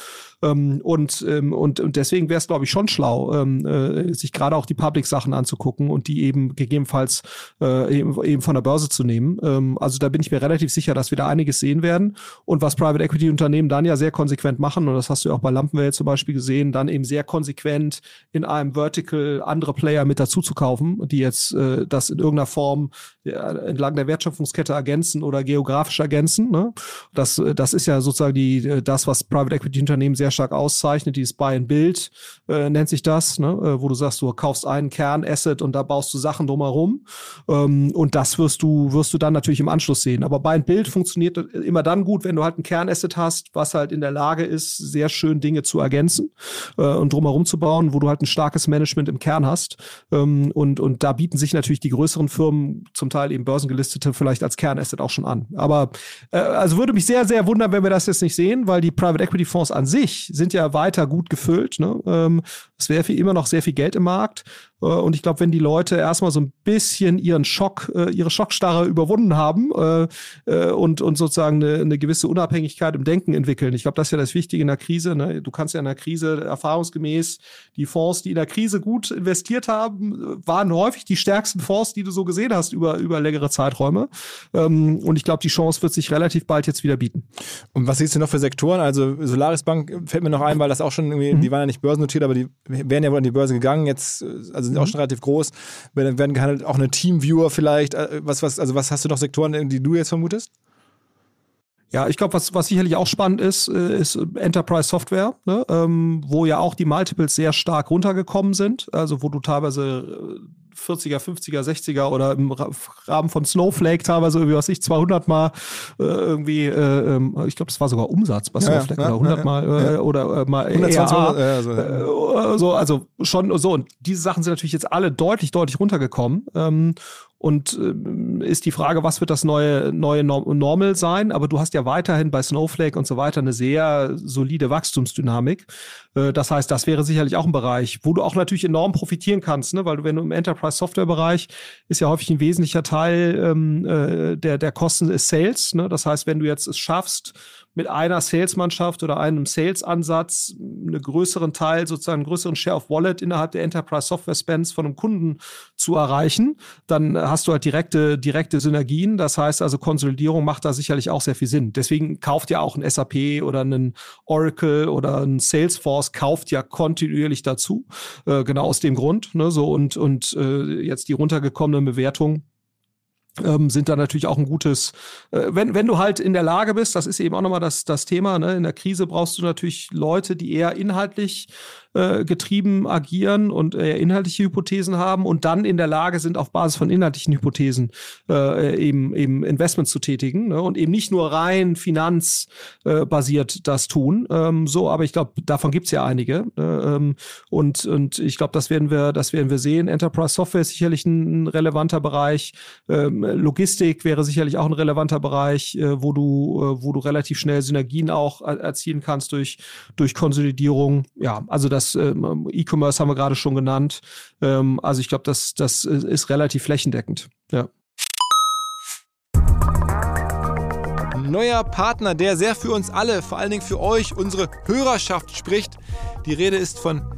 Ähm, und und, ähm, und, und deswegen wäre es, glaube ich, schon schlau, ähm, äh, sich gerade auch die Public-Sachen anzugucken und die eben gegebenenfalls äh, eben, eben von der Börse zu nehmen. Ähm, also da bin ich mir relativ sicher, dass wir da einiges sehen werden. Und was Private Equity-Unternehmen dann ja sehr konsequent machen, und das hast du ja auch bei Lampenwelt zum Beispiel gesehen, dann eben sehr konsequent in einem Vertical andere Player mit dazu zu kaufen, die jetzt äh, das in irgendeiner Form entlang der Wertschöpfungskette ergänzen oder geografisch ergänzen. Ne? Das, das ist ja sozusagen die, das, was Private Equity-Unternehmen sehr stark auszeichnet bezeichnet, dieses Buy and Build äh, nennt sich das, ne? Äh, wo du sagst, du kaufst einen Kernasset und da baust du Sachen drumherum. Ähm, und das wirst du, wirst du dann natürlich im Anschluss sehen. Aber Buy and Build funktioniert immer dann gut, wenn du halt ein Kernasset hast, was halt in der Lage ist, sehr schön Dinge zu ergänzen äh, und drumherum zu bauen, wo du halt ein starkes Management im Kern hast. Ähm, und, und da bieten sich natürlich die größeren Firmen, zum Teil eben börsengelistete, vielleicht als Kernasset auch schon an. Aber äh, also würde mich sehr, sehr wundern, wenn wir das jetzt nicht sehen, weil die Private Equity Fonds an sich sind ja weiter gut gefüllt. Ne? Ähm, es wäre immer noch sehr viel Geld im Markt. Äh, und ich glaube, wenn die Leute erstmal so ein bisschen ihren Schock, äh, ihre Schockstarre überwunden haben äh, und, und sozusagen eine, eine gewisse Unabhängigkeit im Denken entwickeln. Ich glaube, das ist ja das Wichtige in der Krise. Ne? Du kannst ja in der Krise erfahrungsgemäß die Fonds, die in der Krise gut investiert haben, waren häufig die stärksten Fonds, die du so gesehen hast über, über längere Zeiträume. Ähm, und ich glaube, die Chance wird sich relativ bald jetzt wieder bieten. Und was siehst du noch für Sektoren? Also Solaris Bank fällt mir noch ein, weil das auch schon irgendwie, mhm. die waren ja nicht börsennotiert, aber die wären ja wohl an die Börse gegangen. Jetzt, also sind mhm. auch schon relativ groß. Werden, werden gehandelt, auch eine Teamviewer vielleicht. Äh, was, was, also was hast du noch Sektoren, die du jetzt vermutest? Ja, ich glaube, was, was sicherlich auch spannend ist, äh, ist Enterprise Software, ne? ähm, wo ja auch die Multiples sehr stark runtergekommen sind. Also wo du teilweise 40er, 50er, 60er oder im Rahmen von Snowflake teilweise irgendwie, was ich, 200 Mal äh, irgendwie, äh, ähm, ich glaube, das war sogar Umsatz bei Snowflake ja, ja, oder 100 ja, Mal äh, oder äh, mal 120 ERA, so, äh, so, also schon so. Und diese Sachen sind natürlich jetzt alle deutlich, deutlich runtergekommen. Ähm, und äh, ist die Frage, was wird das neue, neue Normal sein? Aber du hast ja weiterhin bei Snowflake und so weiter eine sehr solide Wachstumsdynamik. Äh, das heißt, das wäre sicherlich auch ein Bereich, wo du auch natürlich enorm profitieren kannst, ne? weil du, wenn du im Enterprise-Software-Bereich ist ja häufig ein wesentlicher Teil ähm, äh, der, der Kosten ist Sales. Ne? Das heißt, wenn du jetzt es schaffst, mit einer Salesmannschaft oder einem Sales-Ansatz einen größeren Teil, sozusagen einen größeren Share of Wallet innerhalb der Enterprise Software Spends von einem Kunden zu erreichen, dann hast du halt direkte, direkte Synergien. Das heißt also, Konsolidierung macht da sicherlich auch sehr viel Sinn. Deswegen kauft ja auch ein SAP oder ein Oracle oder ein Salesforce kauft ja kontinuierlich dazu. Äh, genau aus dem Grund. Ne, so und, und äh, jetzt die runtergekommenen Bewertungen ähm, sind da natürlich auch ein gutes, äh, wenn, wenn du halt in der Lage bist, das ist eben auch nochmal das, das Thema, ne? in der Krise brauchst du natürlich Leute, die eher inhaltlich äh, getrieben agieren und äh, inhaltliche Hypothesen haben und dann in der Lage sind, auf Basis von inhaltlichen Hypothesen äh, eben, eben Investments zu tätigen ne? und eben nicht nur rein finanzbasiert äh, das tun. Ähm, so, aber ich glaube, davon gibt's ja einige. Äh, ähm, und, und ich glaube, das werden wir, das werden wir sehen. Enterprise Software ist sicherlich ein, relevanter Bereich. Ähm, Logistik wäre sicherlich auch ein relevanter Bereich, äh, wo du, wo du relativ schnell Synergien auch erzielen kannst durch, durch Konsolidierung. Ja, also das ähm, E-Commerce haben wir gerade schon genannt. Ähm, also ich glaube, das, das ist relativ flächendeckend. Ja. Neuer Partner, der sehr für uns alle, vor allen Dingen für euch, unsere Hörerschaft spricht. Die Rede ist von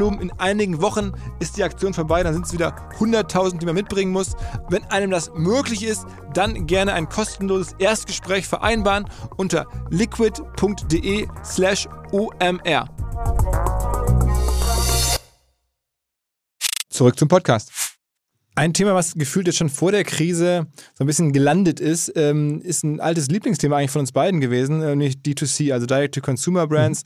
In einigen Wochen ist die Aktion vorbei, dann sind es wieder 100.000, die man mitbringen muss. Wenn einem das möglich ist, dann gerne ein kostenloses Erstgespräch vereinbaren unter liquid.de slash omr. Zurück zum Podcast. Ein Thema, was gefühlt jetzt schon vor der Krise so ein bisschen gelandet ist, ähm, ist ein altes Lieblingsthema eigentlich von uns beiden gewesen, äh, nämlich D2C, also Direct-to-Consumer Brands.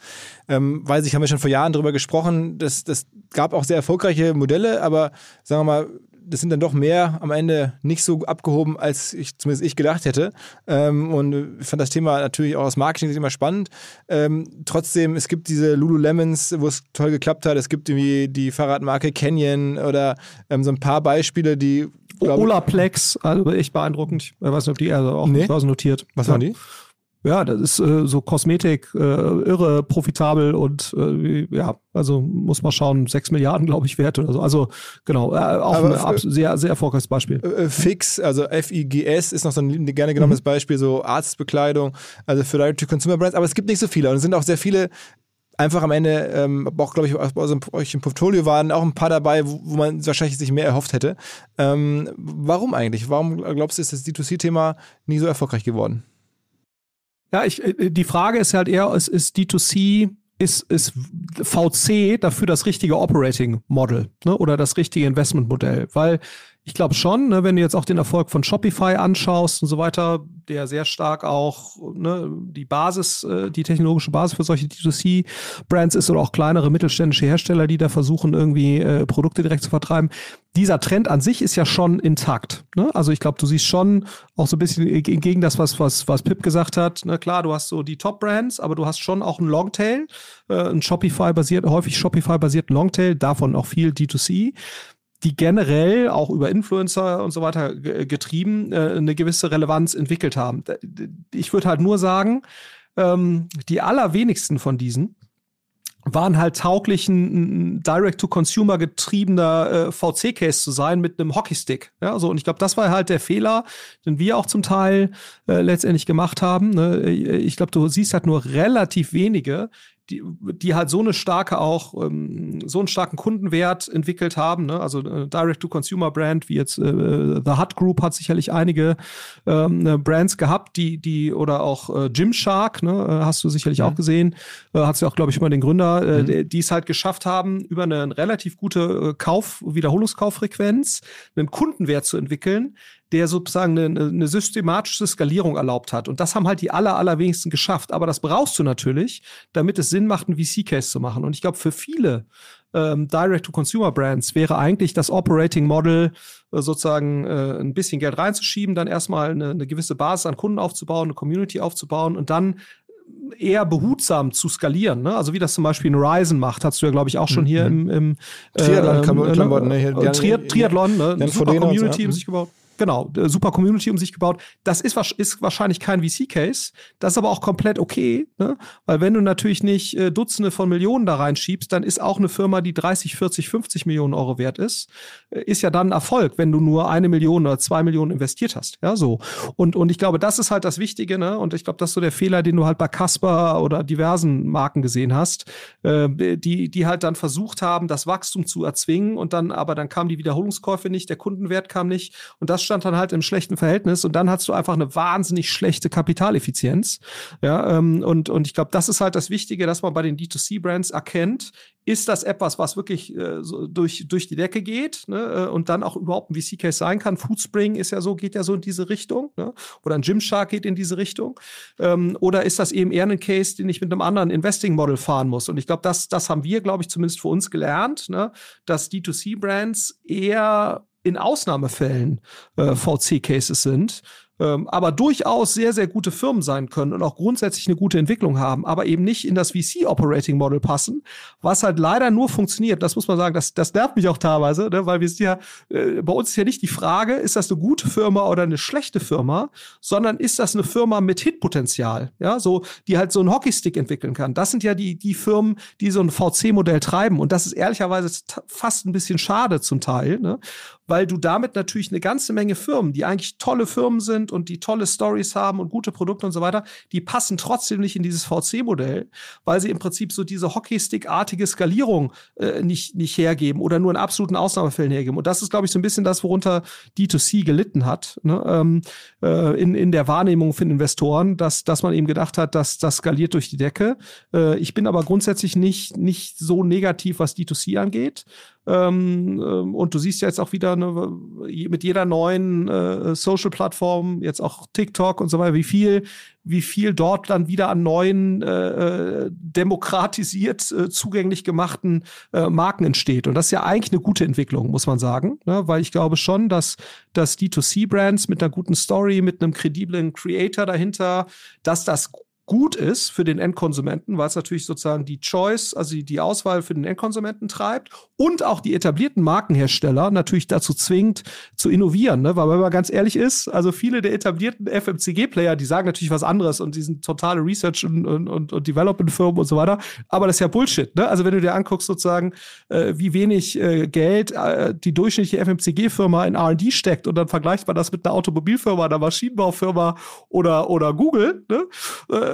Mhm. Weiß ich, haben wir schon vor Jahren darüber gesprochen. Das, das gab auch sehr erfolgreiche Modelle, aber sagen wir mal, das sind dann doch mehr am Ende nicht so abgehoben, als ich zumindest ich gedacht hätte. Ähm, und ich fand das Thema natürlich auch aus Marketing immer spannend. Ähm, trotzdem, es gibt diese Lululemons, wo es toll geklappt hat. Es gibt irgendwie die Fahrradmarke Canyon oder ähm, so ein paar Beispiele, die Olaplex, also echt beeindruckend. Ich weiß nicht, ob die also auch nee. notiert. Was waren die? Ja, das ist äh, so Kosmetik, äh, irre profitabel und äh, ja, also muss man schauen, 6 Milliarden, glaube ich, wert oder so. Also genau, äh, auch Aber ein sehr, sehr erfolgreiches Beispiel. Äh, äh, Fix, also F-I-G-S ist noch so ein gerne genommenes mhm. Beispiel, so Arztbekleidung, also für Direct-to-Consumer-Brands. Aber es gibt nicht so viele und es sind auch sehr viele einfach am Ende, ähm, auch glaube ich, aus euch im Portfolio waren auch ein paar dabei, wo, wo man wahrscheinlich sich mehr erhofft hätte. Ähm, warum eigentlich? Warum glaubst du, ist das D2C-Thema nie so erfolgreich geworden? Ja, ich, äh, die Frage ist halt eher, ist, ist D2C, ist, ist VC dafür das richtige Operating Model ne, oder das richtige Investment Modell? Weil ich glaube schon, ne, wenn du jetzt auch den Erfolg von Shopify anschaust und so weiter, der sehr stark auch ne, die Basis, äh, die technologische Basis für solche D2C-Brands ist oder auch kleinere mittelständische Hersteller, die da versuchen, irgendwie äh, Produkte direkt zu vertreiben. Dieser Trend an sich ist ja schon intakt. Ne? Also ich glaube, du siehst schon auch so ein bisschen gegen das, was, was, was Pip gesagt hat. Ne? Klar, du hast so die Top-Brands, aber du hast schon auch einen Longtail, äh, ein Shopify-basiert, häufig Shopify-basierten Longtail, davon auch viel D2C die generell auch über Influencer und so weiter getrieben äh, eine gewisse Relevanz entwickelt haben. Ich würde halt nur sagen, ähm, die allerwenigsten von diesen waren halt tauglich, ein, Direct-to-Consumer getriebener äh, VC-Case zu sein mit einem Hockeystick. Ja, so, und ich glaube, das war halt der Fehler, den wir auch zum Teil äh, letztendlich gemacht haben. Ne? Ich glaube, du siehst halt nur relativ wenige, die, die halt so eine starke auch, ähm, so einen starken Kundenwert entwickelt haben. Ne? Also äh, Direct-to-Consumer-Brand, wie jetzt äh, The Hut Group hat sicherlich einige ähm, ne, Brands gehabt, die, die, oder auch äh, Gymshark, ne? Äh, hast du sicherlich ja. auch gesehen, äh, hat sie auch, glaube ich, immer den Gründer, äh, mhm. die es halt geschafft haben, über eine relativ gute äh, Kauf-, Wiederholungskauffrequenz einen Kundenwert zu entwickeln, der sozusagen eine, eine, systematische Skalierung erlaubt hat. Und das haben halt die aller, allerwenigsten geschafft. Aber das brauchst du natürlich, damit es Sinn macht, einen VC-Case zu machen. Und ich glaube, für viele ähm, Direct-to-Consumer-Brands wäre eigentlich das Operating Model äh, sozusagen äh, ein bisschen Geld reinzuschieben, dann erstmal eine, eine gewisse Basis an Kunden aufzubauen, eine Community aufzubauen und dann eher behutsam zu skalieren. Ne? Also wie das zum Beispiel in Ryzen macht, hast du ja, glaube ich, auch schon hier mhm. im, im Triathlon-Klamotten. Äh, ne? Triathlon, ne? Super Community ja. sich gebaut. Genau, super Community um sich gebaut. Das ist, ist wahrscheinlich kein VC-Case. Das ist aber auch komplett okay, ne? weil wenn du natürlich nicht äh, Dutzende von Millionen da reinschiebst, dann ist auch eine Firma, die 30, 40, 50 Millionen Euro wert ist, äh, ist ja dann ein Erfolg, wenn du nur eine Million oder zwei Millionen investiert hast. Ja, so. Und, und ich glaube, das ist halt das Wichtige, ne? Und ich glaube, das ist so der Fehler, den du halt bei Casper oder diversen Marken gesehen hast, äh, die, die halt dann versucht haben, das Wachstum zu erzwingen und dann, aber dann kamen die Wiederholungskäufe nicht, der Kundenwert kam nicht und das stand dann halt im schlechten Verhältnis und dann hast du einfach eine wahnsinnig schlechte Kapitaleffizienz. Ja, ähm, und, und ich glaube, das ist halt das Wichtige, dass man bei den D2C-Brands erkennt, ist das etwas, was wirklich äh, so durch, durch die Decke geht ne, äh, und dann auch überhaupt ein VC-Case sein kann. Foodspring ist ja so, geht ja so in diese Richtung. Ne? Oder ein Gymshark geht in diese Richtung. Ähm, oder ist das eben eher ein Case, den ich mit einem anderen Investing-Model fahren muss? Und ich glaube, das, das haben wir, glaube ich, zumindest für uns gelernt, ne? dass D2C-Brands eher in Ausnahmefällen äh, VC-Cases sind ähm, aber durchaus sehr, sehr gute Firmen sein können und auch grundsätzlich eine gute Entwicklung haben, aber eben nicht in das VC-Operating Model passen, was halt leider nur funktioniert. Das muss man sagen, das, das nervt mich auch teilweise, ne, weil wir sind ja, äh, bei uns ist ja nicht die Frage, ist das eine gute Firma oder eine schlechte Firma, sondern ist das eine Firma mit Hitpotenzial, ja, so, die halt so einen Hockeystick entwickeln kann. Das sind ja die, die Firmen, die so ein VC-Modell treiben und das ist ehrlicherweise fast ein bisschen schade zum Teil, ne, weil du damit natürlich eine ganze Menge Firmen, die eigentlich tolle Firmen sind und die tolle Stories haben und gute Produkte und so weiter, die passen trotzdem nicht in dieses VC-Modell, weil sie im Prinzip so diese Hockeystick-artige Skalierung äh, nicht, nicht hergeben oder nur in absoluten Ausnahmefällen hergeben. Und das ist, glaube ich, so ein bisschen das, worunter D2C gelitten hat, ne? ähm, äh, in, in der Wahrnehmung von Investoren, dass, dass man eben gedacht hat, dass das skaliert durch die Decke. Äh, ich bin aber grundsätzlich nicht, nicht so negativ, was D2C angeht. Ähm, ähm, und du siehst ja jetzt auch wieder eine, mit jeder neuen äh, Social-Plattform, jetzt auch TikTok und so weiter, wie viel, wie viel dort dann wieder an neuen äh, äh demokratisiert äh, zugänglich gemachten äh, Marken entsteht. Und das ist ja eigentlich eine gute Entwicklung, muss man sagen, ne? weil ich glaube schon, dass, dass D2C-Brands mit einer guten Story, mit einem krediblen Creator dahinter, dass das gut ist für den Endkonsumenten, weil es natürlich sozusagen die Choice, also die Auswahl für den Endkonsumenten treibt und auch die etablierten Markenhersteller natürlich dazu zwingt, zu innovieren. Ne? Weil wenn man ganz ehrlich ist, also viele der etablierten FMCG-Player, die sagen natürlich was anderes und die sind totale Research- und, und, und Development-Firmen und so weiter, aber das ist ja Bullshit. Ne? Also wenn du dir anguckst sozusagen, äh, wie wenig äh, Geld äh, die durchschnittliche FMCG-Firma in R&D steckt und dann vergleicht man das mit einer Automobilfirma, einer Maschinenbaufirma oder, oder Google, ne?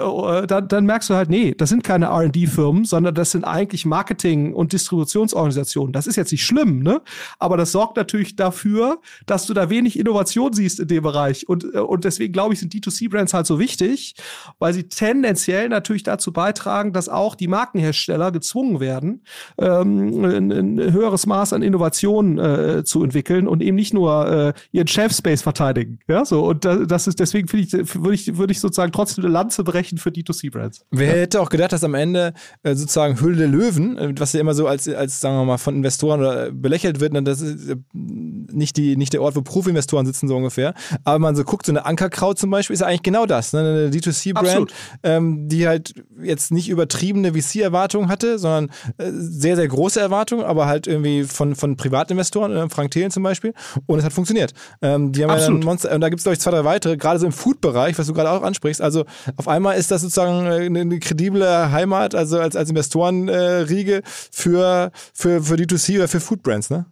Äh, dann, dann merkst du halt, nee, das sind keine RD-Firmen, sondern das sind eigentlich Marketing- und Distributionsorganisationen. Das ist jetzt nicht schlimm, ne? Aber das sorgt natürlich dafür, dass du da wenig Innovation siehst in dem Bereich. Und, äh, und deswegen glaube ich, sind D2C-Brands halt so wichtig, weil sie tendenziell natürlich dazu beitragen, dass auch die Markenhersteller gezwungen werden, ähm, ein, ein höheres Maß an Innovation äh, zu entwickeln und eben nicht nur äh, ihren Chef-Space verteidigen. Ja, so. Und das ist deswegen finde ich, würde ich, würde ich sozusagen trotzdem eine Lanze brechen entsprechend für D2C-Brands. Wer hätte auch gedacht, dass am Ende äh, sozusagen Höhle der Löwen, äh, was ja immer so als, als sagen wir mal, von Investoren oder äh, belächelt wird, ne, das ist äh, nicht, die, nicht der Ort, wo Profi-Investoren sitzen, so ungefähr. Aber man so guckt, so eine Ankerkraut zum Beispiel ist ja eigentlich genau das. Ne? Eine D2C-Brand, ähm, die halt jetzt nicht übertriebene VC-Erwartungen hatte, sondern äh, sehr, sehr große Erwartungen, aber halt irgendwie von, von Privatinvestoren, Frank Thelen zum Beispiel. Und es hat funktioniert. Ähm, die haben Absolut. ja dann Monster, und da gibt es, glaube ich, zwei, drei weitere, gerade so im Food-Bereich, was du gerade auch ansprichst. Also auf einmal ist das sozusagen äh, eine, eine kredible Heimat, also als, als Investorenriege äh, für, für, für D2C oder für Foodbrands, ne?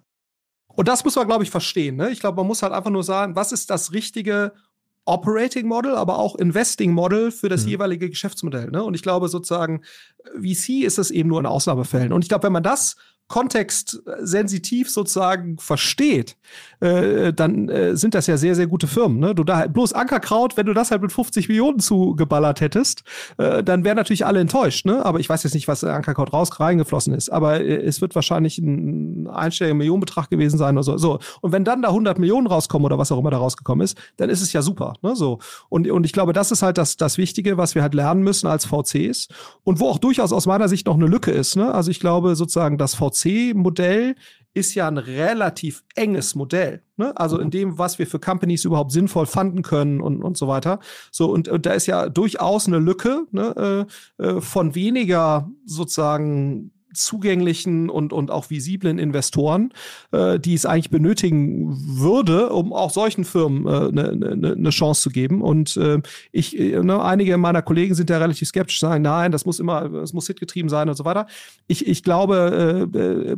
Und das muss man, glaube ich, verstehen. Ne? Ich glaube, man muss halt einfach nur sagen, was ist das richtige Operating Model, aber auch Investing Model für das mhm. jeweilige Geschäftsmodell. Ne? Und ich glaube sozusagen, VC ist es eben nur in Ausnahmefällen. Und ich glaube, wenn man das kontextsensitiv sozusagen versteht, äh, dann äh, sind das ja sehr, sehr gute Firmen. Ne? Du da bloß Ankerkraut, wenn du das halt mit 50 Millionen zugeballert hättest, äh, dann wären natürlich alle enttäuscht. Ne? Aber ich weiß jetzt nicht, was Ankerkraut raus reingeflossen ist. Aber äh, es wird wahrscheinlich ein einstelliger Millionenbetrag gewesen sein oder so. so. Und wenn dann da 100 Millionen rauskommen oder was auch immer da rausgekommen ist, dann ist es ja super. Ne? So. Und, und ich glaube, das ist halt das, das Wichtige, was wir halt lernen müssen als VCs und wo auch durchaus aus meiner Sicht noch eine Lücke ist. Ne? Also ich glaube sozusagen, dass VC VC-Modell ist ja ein relativ enges Modell. Ne? Also in dem, was wir für Companies überhaupt sinnvoll fanden können und, und so weiter. So, und, und da ist ja durchaus eine Lücke ne, äh, äh von weniger sozusagen zugänglichen und, und auch visiblen Investoren, äh, die es eigentlich benötigen würde, um auch solchen Firmen eine äh, ne, ne, ne Chance zu geben. Und äh, ich, äh, ne, einige meiner Kollegen sind ja relativ skeptisch, sagen, nein, das muss immer, es muss hitgetrieben sein und so weiter. Ich, ich glaube, äh, äh,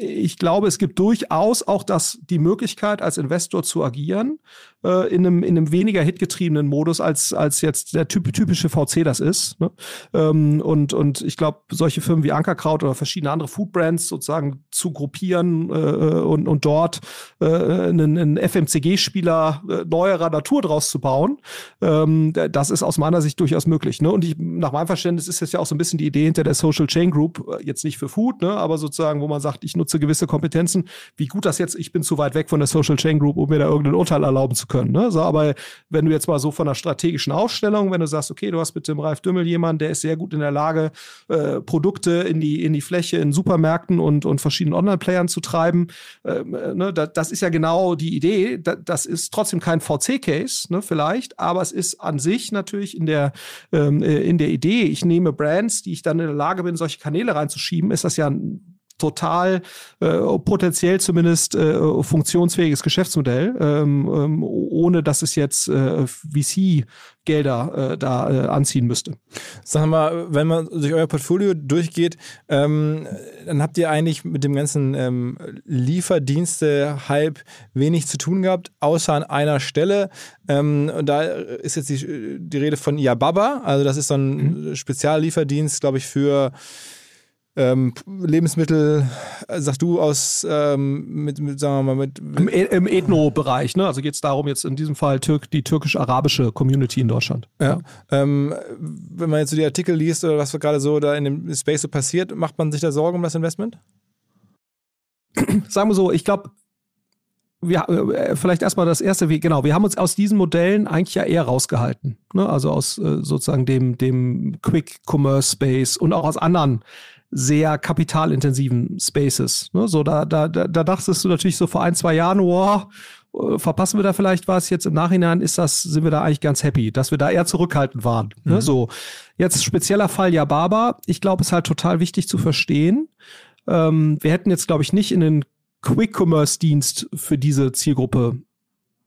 ich glaube, es gibt durchaus auch das, die Möglichkeit, als Investor zu agieren, äh, in, einem, in einem weniger hitgetriebenen Modus, als, als jetzt der typ, typische VC das ist. Ne? Ähm, und, und ich glaube, solche Firmen wie Ankerkraut oder verschiedene andere Foodbrands sozusagen zu gruppieren äh, und, und dort äh, einen, einen FMCG-Spieler äh, neuerer Natur draus zu bauen, ähm, das ist aus meiner Sicht durchaus möglich. Ne? Und ich, nach meinem Verständnis ist das ja auch so ein bisschen die Idee hinter der Social Chain Group, äh, jetzt nicht für Food, ne? aber sozusagen, wo man sagt, ich nutze gewisse Kompetenzen. Wie gut das jetzt, ich bin zu weit weg von der Social Chain Group, um mir da irgendein Urteil erlauben zu können. Ne? So, aber wenn du jetzt mal so von einer strategischen Aufstellung, wenn du sagst, okay, du hast mit dem Ralf Dümmel jemanden, der ist sehr gut in der Lage, äh, Produkte in die, in die Fläche in Supermärkten und, und verschiedenen Online-Playern zu treiben, ähm, äh, ne? das, das ist ja genau die Idee. Das, das ist trotzdem kein VC-Case, ne, vielleicht, aber es ist an sich natürlich in der, ähm, äh, in der Idee, ich nehme Brands, die ich dann in der Lage bin, solche Kanäle reinzuschieben, ist das ja ein total äh, potenziell zumindest äh, funktionsfähiges Geschäftsmodell, ähm, ähm, ohne dass es jetzt äh, VC-Gelder äh, da äh, anziehen müsste. Sag mal, wenn man durch euer Portfolio durchgeht, ähm, dann habt ihr eigentlich mit dem ganzen ähm, Lieferdienste-Hype wenig zu tun gehabt, außer an einer Stelle. Ähm, und da ist jetzt die, die Rede von Iababa, also das ist so ein mhm. Speziallieferdienst, glaube ich, für ähm, Lebensmittel, äh, sagst du aus, ähm, mit, mit, sagen wir mal, mit. Im, e, im Ethno-Bereich, ne? Also geht es darum, jetzt in diesem Fall Türk, die türkisch-arabische Community in Deutschland. Ja. Ähm, wenn man jetzt so die Artikel liest oder was gerade so da in dem Space so passiert, macht man sich da Sorgen um das Investment? Sagen wir so, ich glaube, wir, äh, vielleicht erstmal das erste, wie, genau, wir haben uns aus diesen Modellen eigentlich ja eher rausgehalten. Ne? Also aus äh, sozusagen dem, dem Quick Commerce Space und auch aus anderen sehr kapitalintensiven Spaces. Ne? So, da, da, da, da dachtest du natürlich so vor ein, zwei Jahren, wow, äh, verpassen wir da vielleicht was? Jetzt im Nachhinein ist das, sind wir da eigentlich ganz happy, dass wir da eher zurückhaltend waren. Ne? Mhm. Ne? So, jetzt spezieller Fall Yababa. Ich glaube, es ist halt total wichtig zu verstehen. Ähm, wir hätten jetzt, glaube ich, nicht in den Quick-Commerce-Dienst für diese Zielgruppe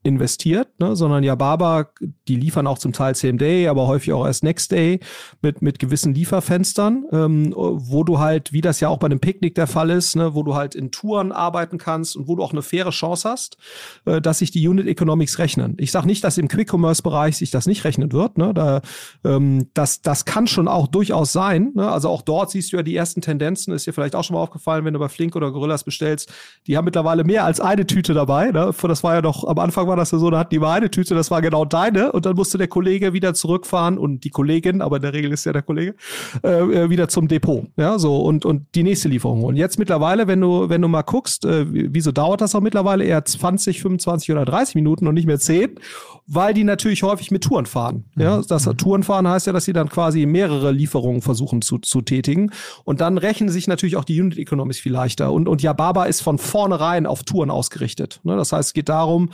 investiert, ne, sondern ja Baba, die liefern auch zum Teil Same Day, aber häufig auch erst Next Day mit, mit gewissen Lieferfenstern, ähm, wo du halt, wie das ja auch bei einem Picknick der Fall ist, ne, wo du halt in Touren arbeiten kannst und wo du auch eine faire Chance hast, äh, dass sich die Unit Economics rechnen. Ich sage nicht, dass im Quick-Commerce-Bereich sich das nicht rechnen wird. Ne, da, ähm, das, das kann schon auch durchaus sein. Ne? Also auch dort siehst du ja die ersten Tendenzen, ist dir vielleicht auch schon mal aufgefallen, wenn du bei Flink oder Gorillas bestellst, die haben mittlerweile mehr als eine Tüte dabei. Ne? Das war ja doch am Anfang war das so, da hatten die mal eine Tüte, das war genau deine und dann musste der Kollege wieder zurückfahren und die Kollegin, aber in der Regel ist ja der Kollege, äh, äh wieder zum Depot. Ja, so und, und die nächste Lieferung. Und jetzt mittlerweile, wenn du, wenn du mal guckst, äh, wieso dauert das auch mittlerweile eher 20, 25 oder 30 Minuten und nicht mehr 10? Weil die natürlich häufig mit Touren fahren. Ja, mhm. das mhm. Touren fahren heißt ja, dass sie dann quasi mehrere Lieferungen versuchen zu, zu tätigen. Und dann rechnen sich natürlich auch die Unit Economics viel leichter. Und, und Yababa ist von vornherein auf Touren ausgerichtet. Ne? Das heißt, es geht darum,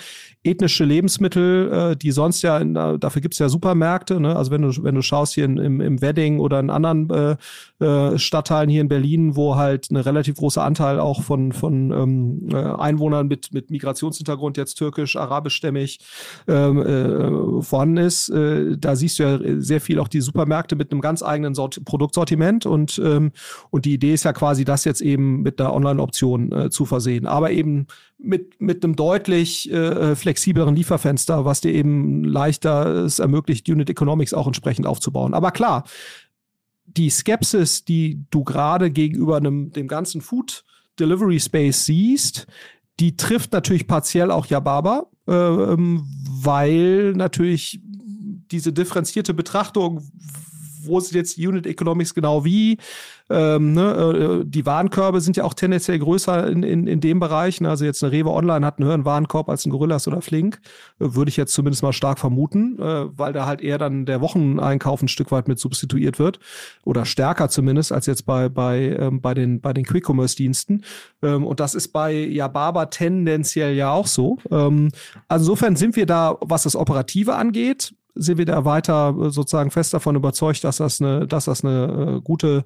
ethnische Lebensmittel, äh, die sonst ja, in, dafür gibt es ja Supermärkte, ne? also wenn du, wenn du schaust hier in, im, im Wedding oder in anderen äh, äh, Stadtteilen hier in Berlin, wo halt ein relativ großer Anteil auch von, von ähm, äh, Einwohnern mit, mit Migrationshintergrund, jetzt türkisch, arabischstämmig, ähm, äh, vorhanden ist, äh, da siehst du ja sehr viel auch die Supermärkte mit einem ganz eigenen Sort Produktsortiment und, ähm, und die Idee ist ja quasi, das jetzt eben mit der Online-Option äh, zu versehen, aber eben mit, mit einem deutlich äh, flexibleren Lieferfenster, was dir eben leichter es ermöglicht, Unit Economics auch entsprechend aufzubauen. Aber klar, die Skepsis, die du gerade gegenüber einem, dem ganzen Food Delivery Space siehst, die trifft natürlich partiell auch Yababa, äh, weil natürlich diese differenzierte Betrachtung, wo sind jetzt Unit Economics genau wie, ähm, ne, äh, die Warenkörbe sind ja auch tendenziell größer in, in, in dem Bereich. Ne? Also jetzt eine Rewe Online hat einen höheren Warenkorb als ein Gorillas oder Flink. Äh, würde ich jetzt zumindest mal stark vermuten, äh, weil da halt eher dann der Wocheneinkauf ein Stück weit mit substituiert wird. Oder stärker zumindest als jetzt bei, bei, ähm, bei den, bei den Quick-Commerce-Diensten. Ähm, und das ist bei Yababa tendenziell ja auch so. Ähm, also insofern sind wir da, was das Operative angeht, sind wir da weiter äh, sozusagen fest davon überzeugt, dass das eine, dass das eine äh, gute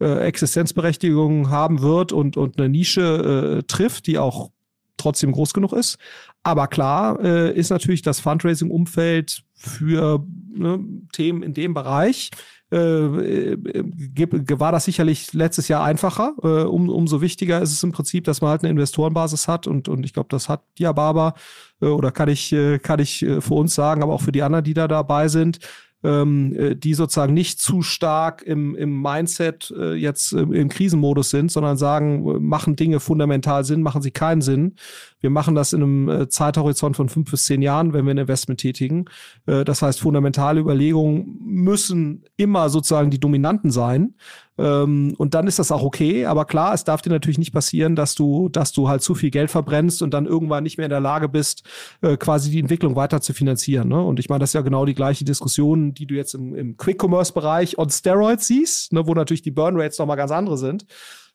äh, Existenzberechtigung haben wird und, und eine Nische äh, trifft, die auch trotzdem groß genug ist. Aber klar äh, ist natürlich das Fundraising-Umfeld für ne, Themen in dem Bereich äh, äh, war das sicherlich letztes Jahr einfacher. Äh, um, umso wichtiger ist es im Prinzip, dass man halt eine Investorenbasis hat und, und ich glaube, das hat Diababa äh, oder kann ich, äh, kann ich äh, für uns sagen, aber auch für die anderen, die da dabei sind, ähm, äh, die sozusagen nicht zu stark im, im Mindset jetzt im Krisenmodus sind, sondern sagen, machen Dinge fundamental Sinn, machen sie keinen Sinn. Wir machen das in einem äh, Zeithorizont von fünf bis zehn Jahren, wenn wir ein Investment tätigen. Äh, das heißt, fundamentale Überlegungen müssen immer sozusagen die dominanten sein. Ähm, und dann ist das auch okay. Aber klar, es darf dir natürlich nicht passieren, dass du, dass du halt zu viel Geld verbrennst und dann irgendwann nicht mehr in der Lage bist, äh, quasi die Entwicklung weiter zu finanzieren. Ne? Und ich meine, das ist ja genau die gleiche Diskussion, die du jetzt im, im Quick-Commerce-Bereich on Steroids siehst, ne? wo natürlich die Burn-Rates nochmal ganz andere sind.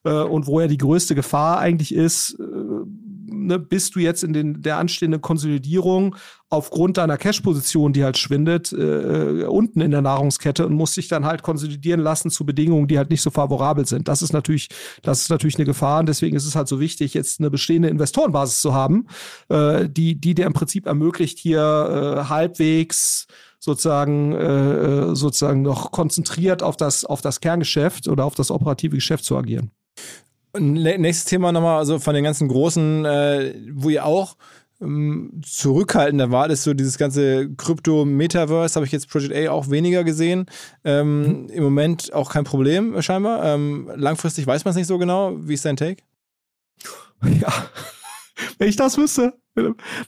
Und wo ja die größte Gefahr eigentlich ist, ne, bist du jetzt in den, der anstehenden Konsolidierung aufgrund deiner Cash-Position, die halt schwindet, äh, unten in der Nahrungskette und musst dich dann halt konsolidieren lassen zu Bedingungen, die halt nicht so favorabel sind. Das ist natürlich, das ist natürlich eine Gefahr und deswegen ist es halt so wichtig, jetzt eine bestehende Investorenbasis zu haben, äh, die, die dir im Prinzip ermöglicht, hier äh, halbwegs sozusagen äh, sozusagen noch konzentriert auf das auf das Kerngeschäft oder auf das operative Geschäft zu agieren. Nächstes Thema nochmal, also von den ganzen großen, äh, wo ihr auch ähm, zurückhaltender wart, ist so dieses ganze Krypto-Metaverse, habe ich jetzt Project A auch weniger gesehen. Ähm, mhm. Im Moment auch kein Problem scheinbar. Ähm, langfristig weiß man es nicht so genau. Wie ist dein Take? (laughs) Ja, wenn ich das wüsste.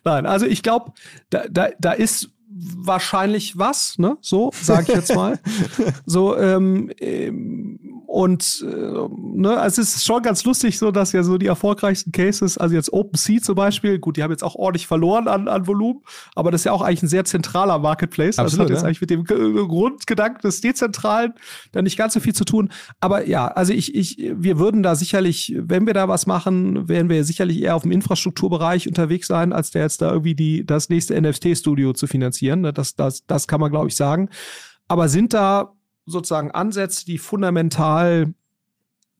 Nein, also ich glaube, da, da, da ist wahrscheinlich was, ne? So, sage ich jetzt mal. (laughs) so, ähm, ähm, und äh, ne, also es ist schon ganz lustig, so dass ja so die erfolgreichsten Cases, also jetzt OpenSea zum Beispiel, gut, die haben jetzt auch ordentlich verloren an, an Volumen, aber das ist ja auch eigentlich ein sehr zentraler Marketplace. Absolut, das hat jetzt eigentlich mit dem Grundgedanken des Dezentralen da nicht ganz so viel zu tun. Aber ja, also ich, ich, wir würden da sicherlich, wenn wir da was machen, werden wir sicherlich eher auf dem Infrastrukturbereich unterwegs sein, als der jetzt da irgendwie die, das nächste NFT-Studio zu finanzieren. Ne? Das, das, das kann man, glaube ich, sagen. Aber sind da sozusagen Ansätze, die fundamental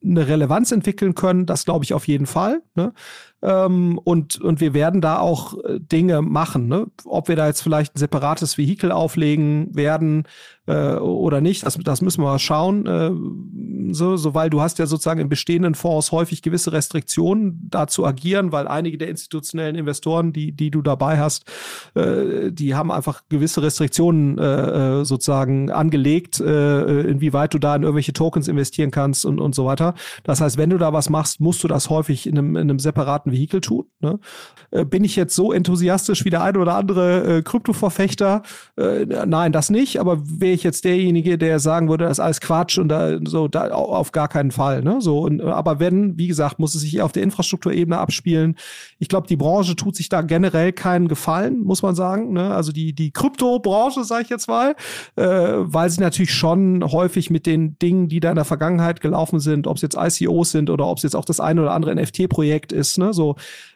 eine Relevanz entwickeln können, das glaube ich auf jeden Fall. Ne? Ähm, und, und wir werden da auch äh, Dinge machen. Ne? Ob wir da jetzt vielleicht ein separates Vehikel auflegen werden äh, oder nicht, das, das müssen wir mal schauen. Äh, so, so, weil du hast ja sozusagen in bestehenden Fonds häufig gewisse Restriktionen, da zu agieren, weil einige der institutionellen Investoren, die, die du dabei hast, äh, die haben einfach gewisse Restriktionen äh, äh sozusagen angelegt, äh, inwieweit du da in irgendwelche Tokens investieren kannst und, und so weiter. Das heißt, wenn du da was machst, musst du das häufig in einem, in einem separaten privaten Vehikel tun. Ne? Äh, bin ich jetzt so enthusiastisch wie der ein oder andere äh, Krypto-Verfechter? Äh, nein, das nicht. Aber wäre ich jetzt derjenige, der sagen würde, das ist alles Quatsch und da so da auf gar keinen Fall. Ne? So, und, aber wenn, wie gesagt, muss es sich auf der Infrastrukturebene abspielen. Ich glaube, die Branche tut sich da generell keinen Gefallen, muss man sagen. Ne? Also die, die Krypto-Branche, sage ich jetzt mal, äh, weil sie natürlich schon häufig mit den Dingen, die da in der Vergangenheit gelaufen sind, ob es jetzt ICOs sind oder ob es jetzt auch das eine oder andere NFT-Projekt ist, ne? So,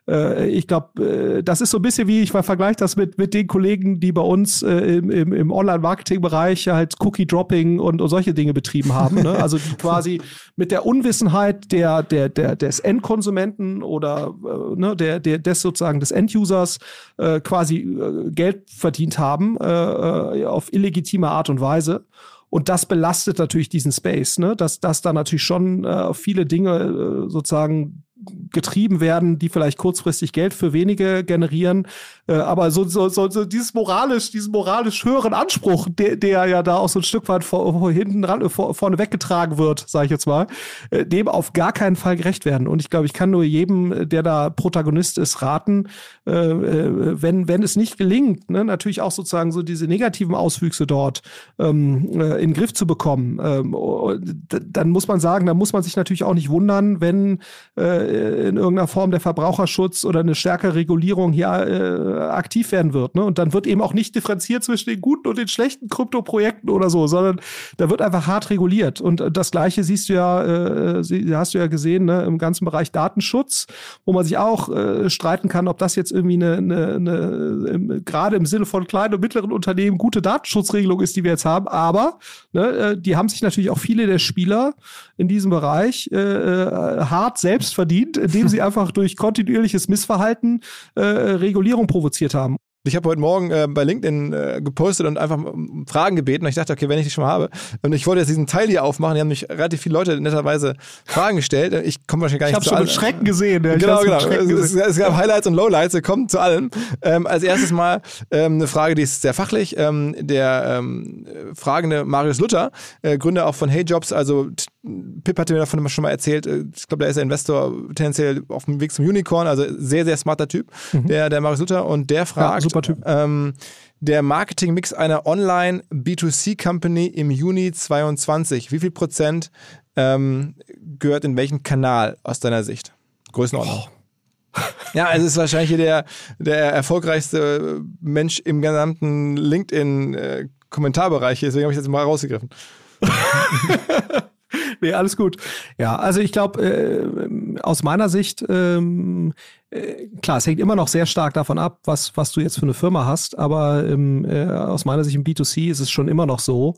äh, ich glaube, äh, das ist so ein bisschen wie, ich vergleiche das mit, mit den Kollegen, die bei uns äh, im, im, im Online-Marketing-Bereich halt Cookie-Dropping und, und, solche Dinge betrieben haben. Ne? Also die (laughs) quasi mit der Unwissenheit der, der, der, des Endkonsumenten oder äh, ne, der, der, des sozusagen des Endusers äh, quasi äh, Geld verdient haben auf illegitime Art und Weise. Und das belastet natürlich diesen Space, ne? dass, dass da natürlich schon äh, viele Dinge äh, sozusagen getrieben werden, die vielleicht kurzfristig Geld für wenige generieren, äh, aber so, so, so, so dieses moralisch, diesen moralisch höheren Anspruch, der, der ja da auch so ein Stück weit vor, vor hinten ran, vor, vorne weggetragen wird, sage ich jetzt mal, äh, dem auf gar keinen Fall gerecht werden. Und ich glaube, ich kann nur jedem, der da Protagonist ist, raten, äh, äh, wenn, wenn es nicht gelingt, ne, natürlich auch sozusagen so diese negativen Auswüchse dort ähm, äh, in den Griff zu bekommen, ähm, dann muss man sagen, dann muss man sich natürlich auch nicht wundern, wenn äh, äh, in irgendeiner Form der Verbraucherschutz oder eine stärkere Regulierung hier äh, aktiv werden wird. Ne? Und dann wird eben auch nicht differenziert zwischen den guten und den schlechten Krypto-Projekten oder so, sondern da wird einfach hart reguliert. Und das Gleiche siehst du ja, äh, hast du ja gesehen, ne, im ganzen Bereich Datenschutz, wo man sich auch äh, streiten kann, ob das jetzt irgendwie eine, eine, eine gerade im Sinne von kleinen und mittleren Unternehmen gute Datenschutzregelung ist, die wir jetzt haben. Aber ne, äh, die haben sich natürlich auch viele der Spieler in diesem Bereich äh, äh hart selbst verdient verdient, indem sie (laughs) einfach durch kontinuierliches Missverhalten äh, Regulierung provoziert haben. Ich habe heute Morgen äh, bei LinkedIn äh, gepostet und einfach um Fragen gebeten. Und ich dachte, okay, wenn ich die schon mal habe. Und ich wollte jetzt diesen Teil hier aufmachen. Die haben mich relativ viele Leute netterweise Fragen gestellt. Ich komme wahrscheinlich gar nicht ich zu allen. Ich habe schon mit Schrecken gesehen. Ja. Genau, genau. Es, es, gab Highlights und Lowlights. Wir kommen zu allem. Ähm, als erstes mal ähm, eine Frage, die ist sehr fachlich. Ähm, der ähm, fragende Marius Luther, äh, Gründer auch von Hey Jobs, also Pip hatte mir davon schon mal erzählt. Äh, ich glaube, der ist der Investor tendenziell auf dem Weg zum Unicorn. Also sehr, sehr smarter Typ, mhm. der, der Marius Luther. Und der fragt, ja, super Typ. Ähm, der Marketingmix einer Online B2C Company im Juni 22. Wie viel Prozent ähm, gehört in welchen Kanal aus deiner Sicht? Größenordnung. Oh. Ja, also es ist wahrscheinlich hier der, der erfolgreichste Mensch im gesamten LinkedIn-Kommentarbereich, äh, deswegen habe ich das mal rausgegriffen. (laughs) (laughs) nee, alles gut. Ja, also ich glaube, äh, aus meiner Sicht, ähm, äh, klar, es hängt immer noch sehr stark davon ab, was, was du jetzt für eine Firma hast, aber ähm, äh, aus meiner Sicht im B2C ist es schon immer noch so,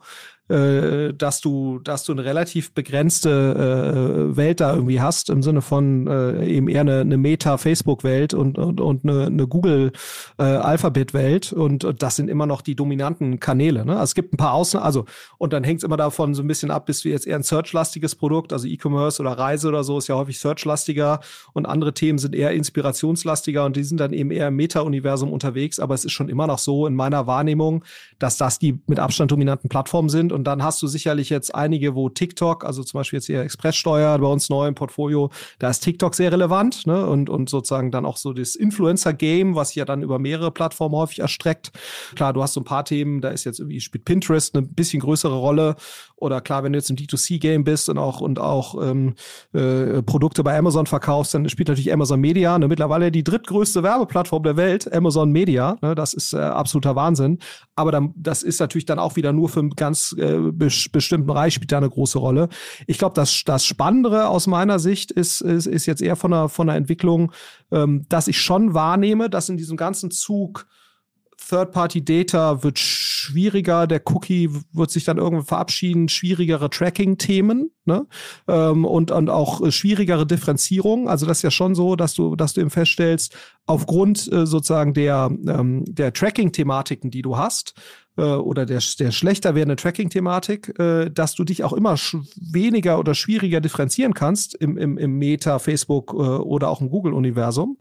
äh, dass du, dass du eine relativ begrenzte äh, Welt da irgendwie hast, im Sinne von äh, eben eher eine, eine Meta-Facebook-Welt und, und, und eine, eine Google-Alphabet-Welt und, und das sind immer noch die dominanten Kanäle. Ne? Also es gibt ein paar Ausnahmen, also und dann hängt es immer davon so ein bisschen ab, bist du jetzt eher ein Search-lastiges Produkt, also E-Commerce oder Reise oder so ist ja häufig Search-lastiger und andere Themen sind eher inspirationslastiger und die sind dann eben eher im Meta-Universum unterwegs, aber es ist schon immer noch so in meiner Wahrnehmung, dass das die mit Abstand dominanten Plattformen sind und dann hast du sicherlich jetzt einige, wo TikTok, also zum Beispiel jetzt hier Expresssteuer bei uns neu im Portfolio, da ist TikTok sehr relevant ne? und, und sozusagen dann auch so das Influencer-Game, was ja dann über mehrere Plattformen häufig erstreckt. Klar, du hast so ein paar Themen, da ist jetzt irgendwie spielt Pinterest eine bisschen größere Rolle oder klar, wenn du jetzt im D2C-Game bist und auch, und auch ähm, äh, Produkte bei Amazon verkaufst, dann spielt natürlich Amazon Media, ne? mittlerweile die drittgrößte Werbeplattform der Welt, Amazon Media, ne? das ist äh, absoluter Wahnsinn. Aber dann, das ist natürlich dann auch wieder nur für ganz äh, bes bestimmten Bereich spielt da eine große Rolle. Ich glaube, das, das Spannendere aus meiner Sicht ist, ist, ist jetzt eher von der, von der Entwicklung, ähm, dass ich schon wahrnehme, dass in diesem ganzen Zug Third-Party-Data wird schwieriger, der Cookie wird sich dann irgendwann verabschieden, schwierigere Tracking-Themen ne? Ähm, und, und auch schwierigere Differenzierung. Also das ist ja schon so, dass du, dass du eben feststellst, aufgrund äh, sozusagen der, ähm, der Tracking-Thematiken, die du hast, äh, oder der, der schlechter werdende Tracking-Thematik, äh, dass du dich auch immer weniger oder schwieriger differenzieren kannst im, im, im Meta, Facebook äh, oder auch im Google-Universum.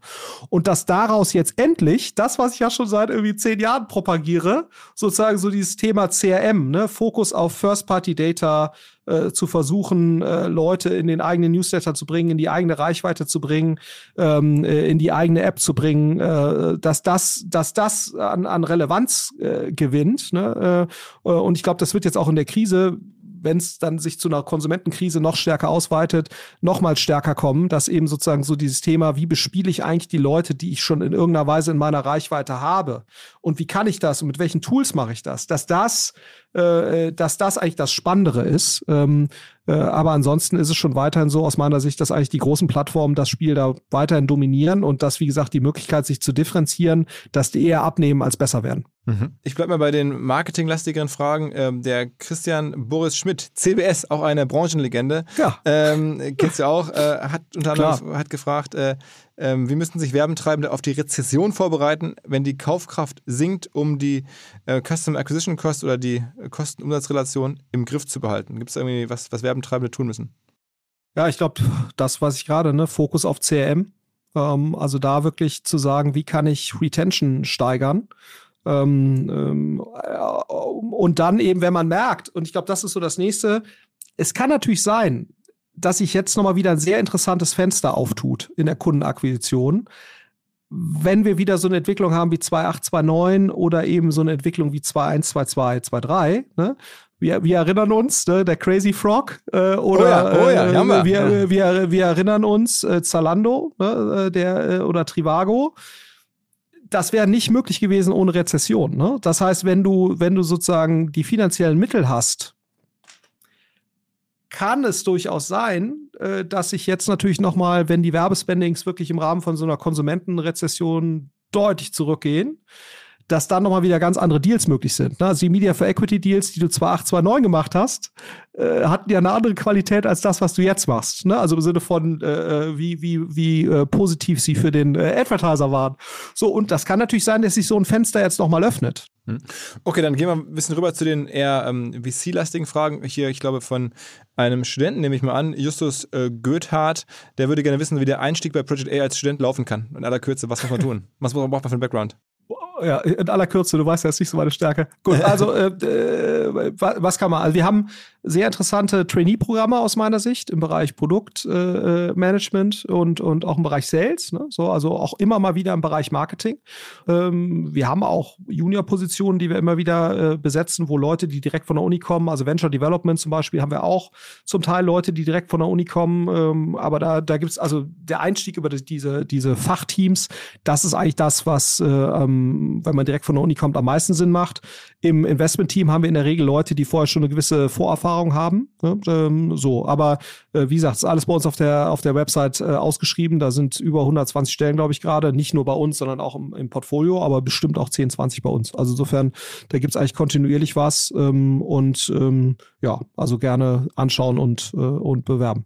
Und dass daraus jetzt endlich, das, was ich ja schon seit irgendwie zehn Jahren propagiere, sozusagen so dieses Thema CRM, ne, Fokus auf First-Party-Data, äh, zu versuchen, äh, Leute in den eigenen Newsletter zu bringen, in die eigene Reichweite zu bringen, ähm, äh, in die eigene App zu bringen, äh, dass das, dass das an, an Relevanz gewinnt. Ne? Und ich glaube, das wird jetzt auch in der Krise wenn es dann sich zu einer Konsumentenkrise noch stärker ausweitet, noch mal stärker kommen, dass eben sozusagen so dieses Thema, wie bespiele ich eigentlich die Leute, die ich schon in irgendeiner Weise in meiner Reichweite habe und wie kann ich das und mit welchen Tools mache ich das, dass das, äh, dass das eigentlich das Spannendere ist. Ähm, äh, aber ansonsten ist es schon weiterhin so aus meiner Sicht, dass eigentlich die großen Plattformen das Spiel da weiterhin dominieren und dass, wie gesagt, die Möglichkeit, sich zu differenzieren, dass die eher abnehmen als besser werden. Mhm. Ich bleibe mal bei den marketinglastigeren Fragen. Ähm, der Christian Boris Schmidt, CBS, auch eine Branchenlegende, ja. ähm, kennst du auch, äh, hat unter anderem hat gefragt, äh, äh, wie müssten sich Werbentreibende auf die Rezession vorbereiten, wenn die Kaufkraft sinkt, um die äh, Customer Acquisition Cost oder die Kosten-Umsatz-Relation im Griff zu behalten? Gibt es irgendwie was, was Werbentreibende tun müssen? Ja, ich glaube, das, was ich gerade, ne, Fokus auf CRM, ähm, also da wirklich zu sagen, wie kann ich Retention steigern? Ähm, ähm, und dann eben, wenn man merkt, und ich glaube, das ist so das nächste, es kann natürlich sein, dass sich jetzt nochmal wieder ein sehr interessantes Fenster auftut in der Kundenakquisition. Wenn wir wieder so eine Entwicklung haben wie 2.8, oder eben so eine Entwicklung wie 2.1, 2.2, 2.3, ne? Wir, wir erinnern uns, ne, der Crazy Frog äh, oder oh ja, oh ja, äh, wir, wir, wir, wir, erinnern uns äh, Zalando ne, äh, der, äh, oder Trivago das wäre nicht möglich gewesen ohne Rezession. Ne? Das heißt, wenn du, wenn du sozusagen die finanziellen Mittel hast, kann es durchaus sein, äh, dass sich jetzt natürlich noch mal, wenn die Werbespendings wirklich im Rahmen von so einer Konsumentenrezession deutlich zurückgehen, dass dann nochmal wieder ganz andere Deals möglich sind. Also die Media for Equity Deals, die du 2008, 2009 gemacht hast, äh, hatten ja eine andere Qualität als das, was du jetzt machst. Ne? Also im Sinne von, äh, äh wie, wie, wie äh, positiv sie für den äh, Advertiser waren. So, und das kann natürlich sein, dass sich so ein Fenster jetzt nochmal öffnet. Hm. Okay, dann gehen wir ein bisschen rüber zu den eher ähm, VC-lastigen Fragen. Hier, ich glaube, von einem Studenten, nehme ich mal an, Justus äh, Goethardt, der würde gerne wissen, wie der Einstieg bei Project A als Student laufen kann. In aller Kürze, was muss man tun? (laughs) Was braucht man für einen Background? Ja, in aller Kürze, du weißt ja, ist nicht so meine Stärke. Gut, (laughs) also äh, äh, was kann man? Also wir haben sehr interessante Trainee-Programme aus meiner Sicht im Bereich Produktmanagement äh, und, und auch im Bereich Sales. Ne? So, also auch immer mal wieder im Bereich Marketing. Ähm, wir haben auch Junior-Positionen, die wir immer wieder äh, besetzen, wo Leute, die direkt von der Uni kommen, also Venture Development zum Beispiel, haben wir auch zum Teil Leute, die direkt von der Uni kommen. Ähm, aber da, da gibt es also der Einstieg über diese, diese Fachteams, das ist eigentlich das, was, äh, ähm, wenn man direkt von der Uni kommt, am meisten Sinn macht. Im Investment-Team haben wir in der Regel Leute, die vorher schon eine gewisse Vorerfahrung haben. Ne? Ähm, so, aber äh, wie gesagt, ist alles bei uns auf der, auf der Website äh, ausgeschrieben. Da sind über 120 Stellen, glaube ich, gerade. Nicht nur bei uns, sondern auch im, im, Portfolio, aber bestimmt auch 10, 20 bei uns. Also insofern, da gibt es eigentlich kontinuierlich was. Ähm, und ähm, ja, also gerne anschauen und, äh, und bewerben.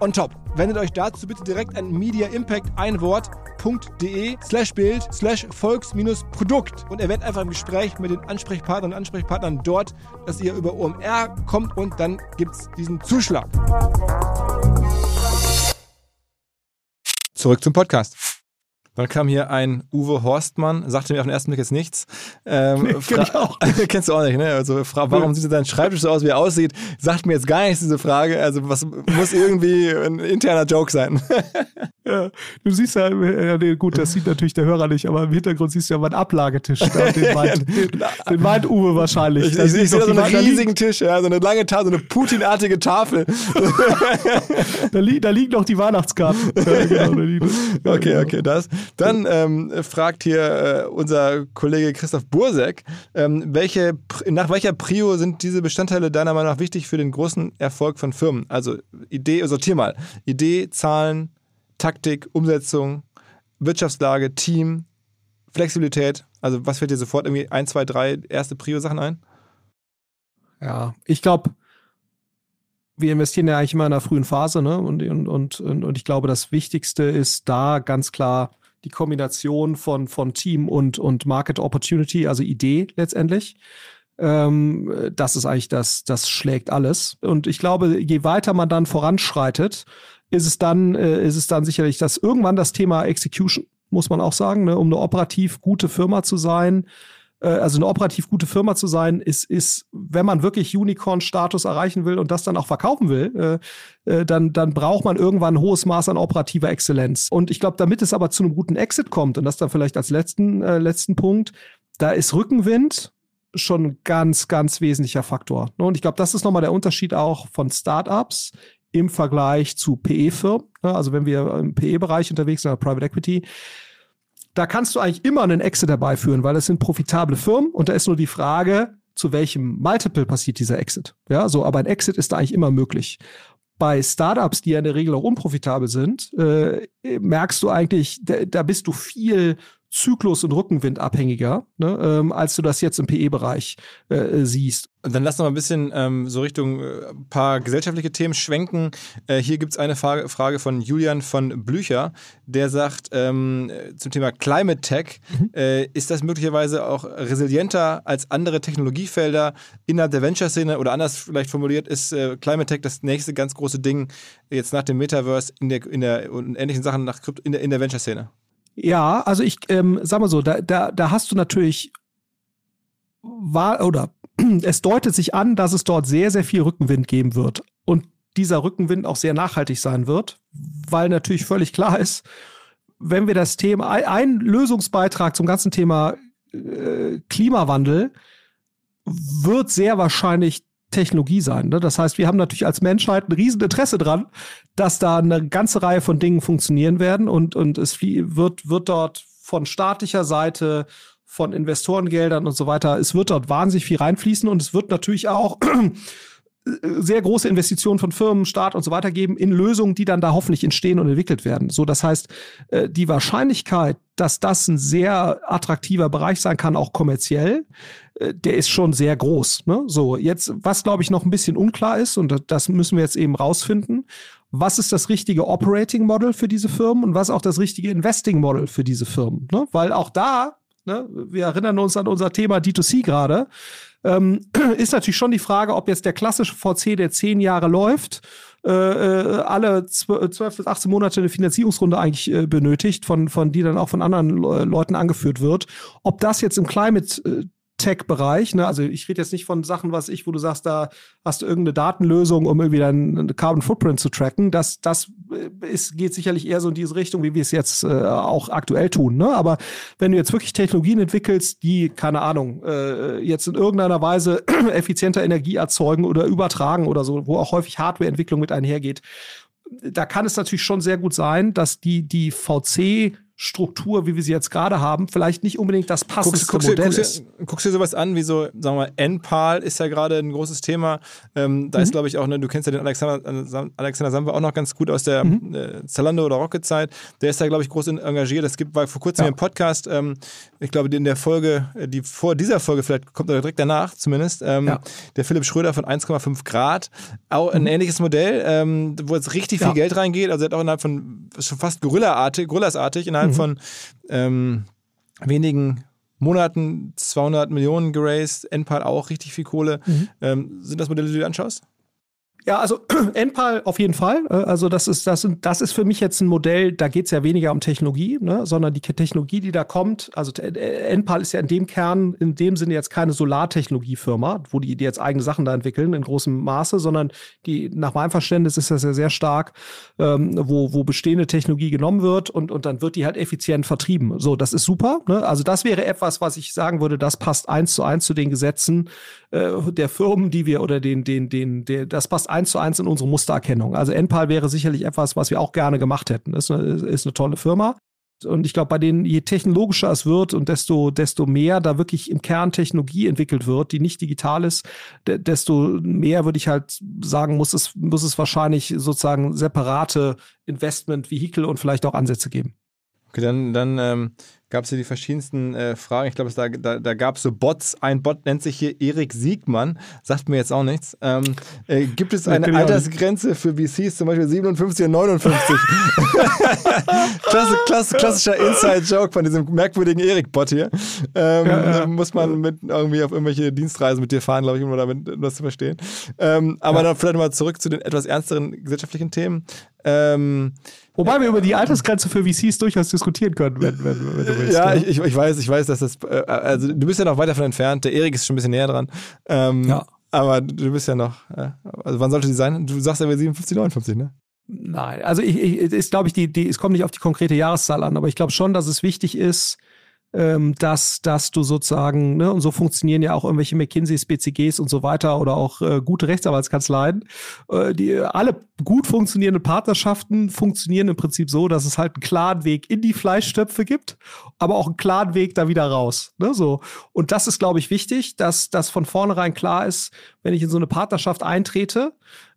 on top. Wendet euch dazu bitte direkt an Media Impact ein Wort www.volks-produkt.de slash Bild slash Volks-Produkt und erwähnt einfach im Gespräch mit den Ansprechpartnern und Ansprechpartnern dort, dass ihr über OMR kommt und dann gibt es diesen Zuschlag. Zurück zum Podcast. Dann kam hier ein Uwe Horstmann, sagte mir auf den ersten Blick jetzt nichts. Ähm, nee, (laughs) kenn ich auch. (laughs) kennst du auch nicht, ne? Also frag, warum sieht dein Schreibtisch so aus, wie er aussieht? Sagt mir jetzt gar nichts, diese Frage. Also was muss irgendwie ein interner Joke sein. (laughs) ja, du siehst ja, ja, gut, das sieht natürlich der Hörer nicht, aber im Hintergrund siehst du ja meinen Ablagetisch. Da, den, meint, den, den meint Uwe wahrscheinlich. Ich, ich, ich sehe so einen riesigen Tisch, ja, so eine lange Tafel, so eine Putin-artige Tafel. da, li da liegen noch die Weihnachtskarten. Ja, genau, okay, okay, das. Dann ähm, fragt hier äh, unser Kollege Christoph Bursek, ähm, welche, nach welcher Prio sind diese Bestandteile deiner Meinung nach wichtig für den großen Erfolg von Firmen? Also Idee, sortier mal. Idee, Zahlen, Taktik, Umsetzung, Wirtschaftslage, Team, Flexibilität. Also was fällt dir sofort irgendwie ein, zwei, drei erste Prio-Sachen ein? Ja, ich glaube, wir investieren ja eigentlich immer in einer frühen Phase, ne? Und, und, und, und ich glaube, das Wichtigste ist da ganz klar die Kombination von, von Team und, und Market Opportunity, also Idee letztendlich. Ähm, das ist eigentlich das, das schlägt alles. Und ich glaube, je weiter man dann voranschreitet, ist es dann, äh, ist es dann sicherlich, dass irgendwann das Thema Execution, muss man auch sagen, ne, um eine operativ gute Firma zu sein, also eine operativ gute Firma zu sein, ist, ist, wenn man wirklich Unicorn-Status erreichen will und das dann auch verkaufen will, äh, äh, dann, dann braucht man irgendwann ein hohes Maß an operativer Exzellenz. Und ich glaube, damit es aber zu einem guten Exit kommt, und das dann vielleicht als letzten, äh, letzten Punkt, da ist Rückenwind schon ein ganz, ganz wesentlicher Faktor. Ne, und ich glaube, das ist nochmal der Unterschied auch von Startups im Vergleich zu PE-Firmen. Ne, also wenn wir im PE-Bereich unterwegs sind, Private Equity, da kannst du eigentlich immer einen Exit dabei führen, weil es sind profitable Firmen und da ist nur die Frage, zu welchem Multiple passiert dieser Exit. Ja, so, aber ein Exit ist da eigentlich immer möglich. Bei Startups, die ja in der Regel auch unprofitabel sind, äh, merkst du eigentlich, da, da bist du viel Zyklus- und Rückenwindabhängiger, ne, ähm, als du das jetzt im PE-Bereich äh, siehst. Und dann lass noch mal ein bisschen ähm, so Richtung äh, ein paar gesellschaftliche Themen schwenken. Äh, hier gibt es eine Frage, Frage, von Julian von Blücher, der sagt ähm, zum Thema Climate Tech, mhm. äh, ist das möglicherweise auch resilienter als andere Technologiefelder innerhalb der Venture-Szene oder anders vielleicht formuliert, ist äh, Climate Tech das nächste ganz große Ding jetzt nach dem Metaverse in der, in der und ähnlichen Sachen nach Krypto, in der, in der Venture-Szene? Ja, also ich ähm, sag mal so, da, da, da hast du natürlich war oder (clears throat) es deutet sich an, dass es dort sehr, sehr viel Rückenwind geben wird. Und dieser Rückenwind auch sehr nachhaltig sein wird, weil natürlich völlig klar ist, wenn wir das Thema, ein Lösungsbeitrag zum ganzen Thema äh, Klimawandel wird sehr wahrscheinlich Technologie sein. Ne? Das heißt, wir haben natürlich als Menschheit ein Rieseninteresse dran, dass da eine ganze Reihe von Dingen funktionieren werden und, und es wird, wird dort von staatlicher Seite von Investorengeldern und so weiter. Es wird dort wahnsinnig viel reinfließen und es wird natürlich auch (clears throat) sehr große Investitionen von Firmen, Staat und so weiter geben in Lösungen, die dann da hoffentlich entstehen und entwickelt werden. So, das heißt, äh, die Wahrscheinlichkeit, dass das ein sehr attraktiver Bereich sein kann, auch kommerziell, der ist schon sehr groß. Ne? So, jetzt, was glaube ich noch ein bisschen unklar ist, und das müssen wir jetzt eben rausfinden, was ist das richtige Operating Model für diese Firmen und was auch das richtige Investing Model für diese Firmen. Ne? Weil auch da Ne? Wir erinnern uns an unser Thema D2C gerade. Ähm, (clears throat) ist natürlich schon die Frage, ob jetzt der klassische VC, der zehn Jahre läuft, äh, äh alle zwölf bis 18 Monate eine Finanzierungsrunde eigentlich äh, benötigt, von, von die dann auch von anderen Leuten angeführt wird. Ob das jetzt im Climate Tech-Bereich. Ne? Also ich rede jetzt nicht von Sachen, was ich, wo du sagst, da hast du irgendeine Datenlösung, um irgendwie deinen Carbon Footprint zu tracken. Das, das äh, ist, geht sicherlich eher so in diese Richtung, wie wir es jetzt äh, auch aktuell tun. Ne? Aber wenn du jetzt wirklich Technologien entwickelst, die, keine Ahnung, äh, jetzt in irgendeiner Weise (clears throat) effizienter Energie erzeugen oder übertragen oder so, wo auch häufig Hardwareentwicklung mit einhergeht, da kann es natürlich schon sehr gut sein, dass die, die VC Struktur, wie wir sie jetzt gerade haben, vielleicht nicht unbedingt das passendste guckst, Modell guckst, ist. Guckst du dir sowas an, wie so, sagen wir mal, NPAL ist ja gerade ein großes Thema. Ähm, da mhm. ist, glaube ich, auch, ne, du kennst ja den Alexander, Alexander Samba auch noch ganz gut aus der mhm. äh, Zalando oder Rocket-Zeit. Der ist da, glaube ich, groß engagiert. Es gibt war vor kurzem ja. im Podcast, ähm, ich glaube, in der Folge, äh, die vor dieser Folge, vielleicht kommt er direkt danach zumindest, ähm, ja. der Philipp Schröder von 1,5 Grad. Auch ein mhm. ähnliches Modell, ähm, wo jetzt richtig viel ja. Geld reingeht. Also er hat auch innerhalb von schon fast Gorilla-artig, Gorillas-artig, innerhalb mhm. von ähm, wenigen Monaten 200 Millionen geraced, NPAL auch richtig viel Kohle. Mhm. Ähm, sind das Modelle, die du dir anschaust? Ja, also (clears throat) NPAL auf jeden Fall. Äh, also das ist, das, das ist für mich jetzt ein Modell, da geht es ja weniger um Technologie, ne, sondern die Technologie, die da kommt, also NPAL ist ja in dem Kern, in dem Sinne jetzt keine Solartechnologiefirma, wo die, die jetzt eigene Sachen da entwickeln in großem Maße, sondern die, nach meinem Verständnis ist das ja sehr stark, ähm, wo, wo bestehende Technologie genommen wird und, und dann wird die halt effizient vertrieben. So, das ist super. Ne? Also das wäre etwas, was ich sagen würde, das passt eins zu eins zu den Gesetzen äh, der Firmen, die wir oder den, den, den, den, das passt eins zu eins in unsere Mustererkennung. Also NPAL wäre sicherlich etwas, was wir auch gerne gemacht hätten. Ist eine, ist eine tolle Firma. Und ich glaube, bei denen, je technologischer es wird und desto, desto mehr da wirklich im Kern Technologie entwickelt wird, die nicht digital ist, de desto mehr würde ich halt sagen, muss es, muss es wahrscheinlich sozusagen separate Investment-Vehikel und vielleicht auch Ansätze geben. Okay, dann, dann ähm, gab es hier die verschiedensten äh, Fragen. Ich glaube, da, da, da gab es so Bots. Ein Bot nennt sich hier Erik Siegmann. Sagt mir jetzt auch nichts. Ähm, äh, gibt es eine Altersgrenze für VCs, zum Beispiel 57 und 59? (laughs) Klasse, klasse, klassischer Inside-Joke von diesem merkwürdigen Erik-Bot hier. Ähm, ja, ja. Muss man mit irgendwie auf irgendwelche Dienstreisen mit dir fahren, glaube ich, um damit das zu verstehen. Ähm, aber ja. dann vielleicht mal zurück zu den etwas ernsteren gesellschaftlichen Themen. Ähm, Wobei wir über die Altersgrenze für VCs durchaus diskutieren können, wenn, wenn, wenn du willst. Ja, ja. Ich, ich, weiß, ich weiß, dass das, äh, also du bist ja noch weit davon entfernt. Der Erik ist schon ein bisschen näher dran. Ähm, ja. Aber du bist ja noch, äh, also wann sollte sie sein? Du sagst ja 57, 59, ne? Nein, also ich, ich ist, glaube ich, die, die, es kommt nicht auf die konkrete Jahreszahl an, aber ich glaube schon, dass es wichtig ist, ähm, dass, dass du sozusagen, ne, und so funktionieren ja auch irgendwelche McKinseys, BCGs und so weiter oder auch äh, gute Rechtsanwaltskanzleien. Äh, die, alle gut funktionierende Partnerschaften funktionieren im Prinzip so, dass es halt einen klaren Weg in die Fleischstöpfe gibt, aber auch einen klaren Weg da wieder raus. Ne, so. Und das ist, glaube ich, wichtig, dass das von vornherein klar ist, wenn ich in so eine Partnerschaft eintrete,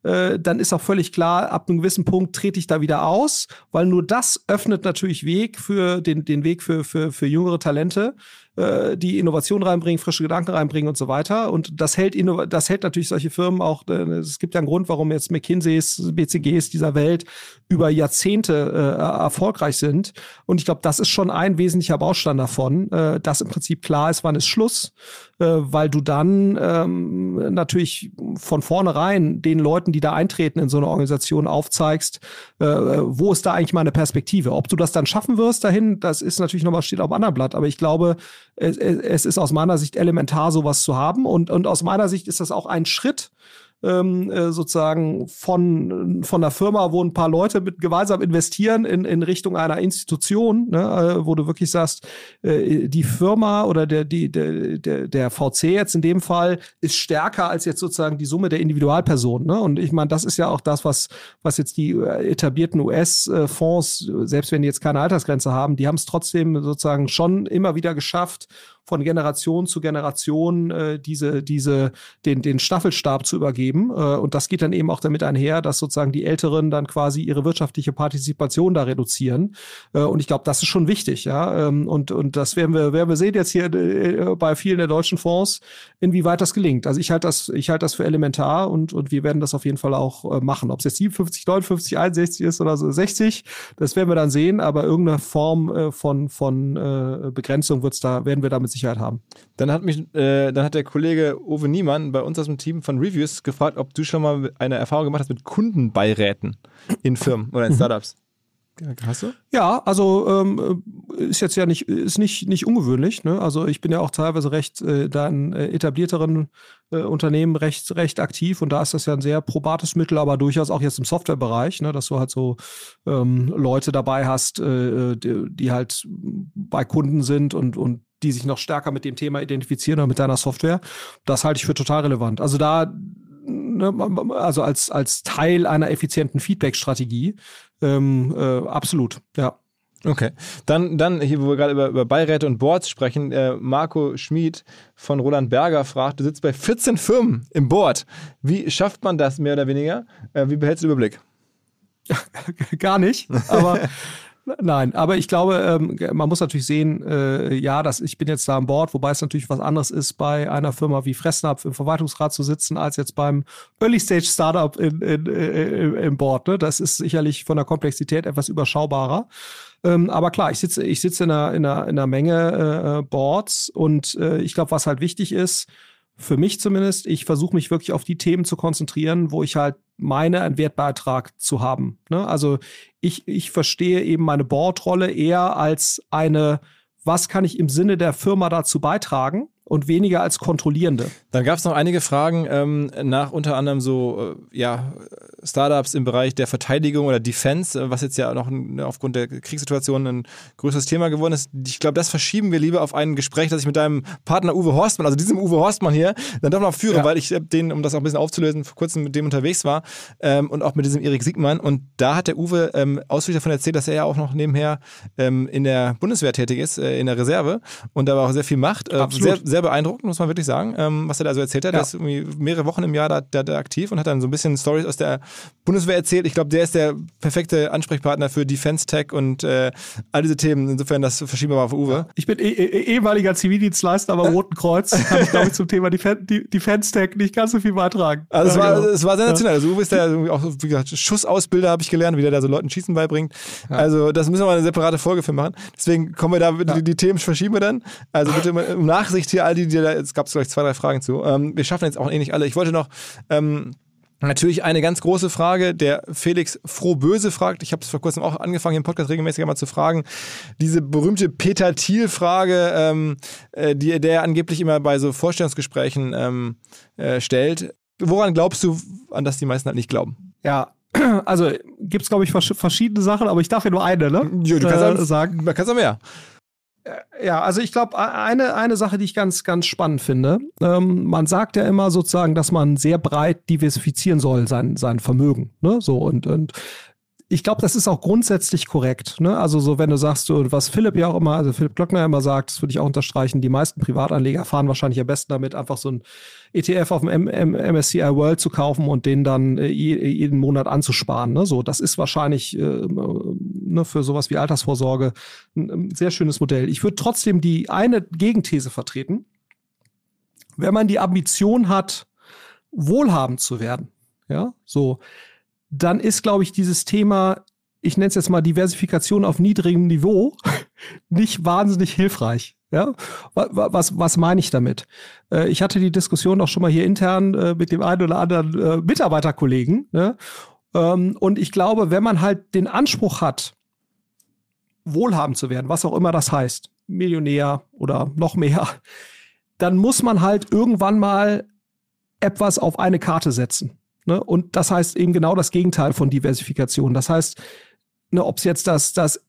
äh, dann ist auch völlig klar, ab einem gewissen Punkt trete ich da wieder aus, weil nur das öffnet natürlich Weg für den, den Weg für, für, für jüngere Talente äh, die Innovation reinbringen, frische Gedanken reinbringen und so weiter. Und das hält, das hält natürlich solche Firmen auch, äh, es gibt ja einen Grund, warum jetzt McKinseys, BCGs dieser Welt über Jahrzehnte äh, erfolgreich sind. Und ich glaube, das ist schon ein wesentlicher Baustein davon, äh, dass im Prinzip klar ist, wann ist Schluss, weil du dann ähm, natürlich von vornherein den Leuten, die da eintreten in so eine Organisation, aufzeigst, äh, wo ist da eigentlich meine Perspektive. Ob du das dann schaffen wirst dahin, das ist natürlich nochmal steht auf einem anderen Blatt. Aber ich glaube, es, es ist aus meiner Sicht elementar, sowas zu haben. Und, und aus meiner Sicht ist das auch ein Schritt, ähm, äh, sozusagen von, von einer Firma, wo ein paar Leute mit gemeinsam investieren in, in Richtung einer Institution, ne, äh, wo du wirklich sagst, äh, die Firma oder der, die, der, der, der VC jetzt in dem Fall ist stärker als jetzt sozusagen die Summe der Individualpersonen. Ne? Und ich meine, das ist ja auch das, was, was jetzt die äh, etablierten US-Fonds, selbst wenn die jetzt keine Altersgrenze haben, die haben es trotzdem sozusagen schon immer wieder geschafft, von Generation zu Generation äh, diese, diese, den, den Staffelstab zu übergeben. Äh, und das geht dann eben auch damit einher, dass sozusagen die Älteren dann quasi ihre wirtschaftliche Partizipation da reduzieren. Äh, und ich glaube, das ist schon wichtig, ja. Ähm, und, und das werden wir, werden wir sehen jetzt hier äh, bei vielen der deutschen Fonds, inwieweit das gelingt. Also ich halte das, ich halte das für elementar und, und wir werden das auf jeden Fall auch äh, machen. Ob es jetzt 57, 59, 61 ist oder so 60, das werden wir dann sehen, aber irgendeine Form äh, von, von äh, Begrenzung wird's da, werden wir damit Sicherheit haben. Dann hat mich, äh, dann hat der Kollege Uwe Niemann bei uns aus dem Team von Reviews gefragt, ob du schon mal eine Erfahrung gemacht hast mit Kundenbeiräten in Firmen oder in mhm. Startups. Hast du? Ja, also ähm, ist jetzt ja nicht, ist nicht, nicht ungewöhnlich. Ne? Also ich bin ja auch teilweise recht äh, da in äh, etablierteren äh, Unternehmen recht, recht aktiv und da ist das ja ein sehr probates Mittel, aber durchaus auch jetzt im Softwarebereich, ne? dass du halt so ähm, Leute dabei hast, äh, äh die, die, halt bei Kunden sind und, und die sich noch stärker mit dem Thema identifizieren oder mit deiner Software. Das halte ich für total relevant. Also da, ne, also als, als Teil einer effizienten Feedback-Strategie, ähm, äh, absolut, ja. Okay, dann, dann hier, wo wir gerade über, über Beiräte und Boards sprechen, äh, Marco Schmid von Roland Berger fragt, du sitzt bei 14 Firmen im Board. Wie schafft man das mehr oder weniger? Äh, wie behältst du Überblick? (laughs) Gar nicht, aber (laughs) Nein, aber ich glaube, ähm, man muss natürlich sehen, äh, ja, dass ich bin jetzt da an Bord, wobei es natürlich was anderes ist, bei einer Firma wie Fressnapf im Verwaltungsrat zu sitzen, als jetzt beim Early Stage Startup in, in, in, im Board. Ne? Das ist sicherlich von der Komplexität etwas überschaubarer. Ähm, aber klar, ich sitze, ich sitze in einer, in einer, in einer Menge äh, Boards und äh, ich glaube, was halt wichtig ist, für mich zumindest, ich versuche mich wirklich auf die Themen zu konzentrieren, wo ich halt meine, einen Wertbeitrag zu haben. Ne? Also ich, ich verstehe eben meine Boardrolle eher als eine, was kann ich im Sinne der Firma dazu beitragen? Und weniger als kontrollierende. Dann gab es noch einige Fragen ähm, nach unter anderem so äh, ja, Startups im Bereich der Verteidigung oder Defense, äh, was jetzt ja noch ein, aufgrund der Kriegssituation ein größeres Thema geworden ist. Ich glaube, das verschieben wir lieber auf ein Gespräch, das ich mit deinem Partner Uwe Horstmann, also diesem Uwe Horstmann hier, dann doch noch führe, ja. weil ich äh, den, um das auch ein bisschen aufzulösen, vor kurzem mit dem unterwegs war ähm, und auch mit diesem Erik Siegmann. Und da hat der Uwe ähm, ausführlich davon erzählt, dass er ja auch noch nebenher ähm, in der Bundeswehr tätig ist, äh, in der Reserve und da auch sehr viel macht. Äh, sehr, sehr beeindruckend, muss man wirklich sagen, ähm, was er da so erzählt hat. Ja. Er ist mehrere Wochen im Jahr da, da, da, aktiv und hat dann so ein bisschen Stories aus der Bundeswehr erzählt. Ich glaube, der ist der perfekte Ansprechpartner für Defense Tech und äh, all diese Themen. Insofern, das verschieben wir mal auf Uwe. Ich bin eh, eh, ehemaliger Zivildienstleister, aber Roten Kreuz. (laughs) Kann ich, glaube ich, zum Thema Defen Defense Tech nicht ganz so viel beitragen. Also, es war, genau. es war sensationell. Also, Uwe ist ja auch, wie gesagt, Schussausbilder habe ich gelernt, wie der da so Leuten Schießen beibringt. Ja. Also, das müssen wir mal eine separate Folge für machen. Deswegen kommen wir da, die, die, Themen verschieben wir dann. Also, bitte um Nachsicht hier, all die, die da es gab vielleicht zwei, drei Fragen zu. Ähm, wir schaffen jetzt auch eh nicht alle. Ich wollte noch ähm, Natürlich eine ganz große Frage, der Felix Frohböse fragt, ich habe es vor kurzem auch angefangen, hier im Podcast regelmäßig einmal zu fragen, diese berühmte Peter Thiel-Frage, ähm, äh, die der angeblich immer bei so Vorstellungsgesprächen ähm, äh, stellt. Woran glaubst du, an das die meisten halt nicht glauben? Ja, also gibt es, glaube ich, verschiedene Sachen, aber ich darf ja nur eine, ne? Ja, du kannst äh, sagen. Man kann auch mehr. Ja, also ich glaube, eine, eine Sache, die ich ganz, ganz spannend finde, ähm, man sagt ja immer sozusagen, dass man sehr breit diversifizieren soll, sein, sein Vermögen. Ne? So, und, und ich glaube, das ist auch grundsätzlich korrekt. Ne? Also so, wenn du sagst, was Philipp ja auch immer, also Philipp Glockner immer sagt, das würde ich auch unterstreichen, die meisten Privatanleger fahren wahrscheinlich am besten damit, einfach so ein ETF auf dem M M MSCI World zu kaufen und den dann äh, jeden Monat anzusparen. Ne? So, das ist wahrscheinlich äh, ne, für sowas wie Altersvorsorge ein, ein sehr schönes Modell. Ich würde trotzdem die eine Gegenthese vertreten. Wenn man die Ambition hat, wohlhabend zu werden, ja, so, dann ist, glaube ich, dieses Thema, ich nenne es jetzt mal Diversifikation auf niedrigem Niveau, (laughs) nicht wahnsinnig hilfreich. Ja, was, was, was meine ich damit? Äh, ich hatte die Diskussion auch schon mal hier intern äh, mit dem einen oder anderen äh, Mitarbeiterkollegen. Ne? Ähm, und ich glaube, wenn man halt den Anspruch hat, wohlhabend zu werden, was auch immer das heißt, Millionär oder noch mehr, dann muss man halt irgendwann mal etwas auf eine Karte setzen. Ne? Und das heißt eben genau das Gegenteil von Diversifikation. Das heißt, ne, ob es jetzt das, das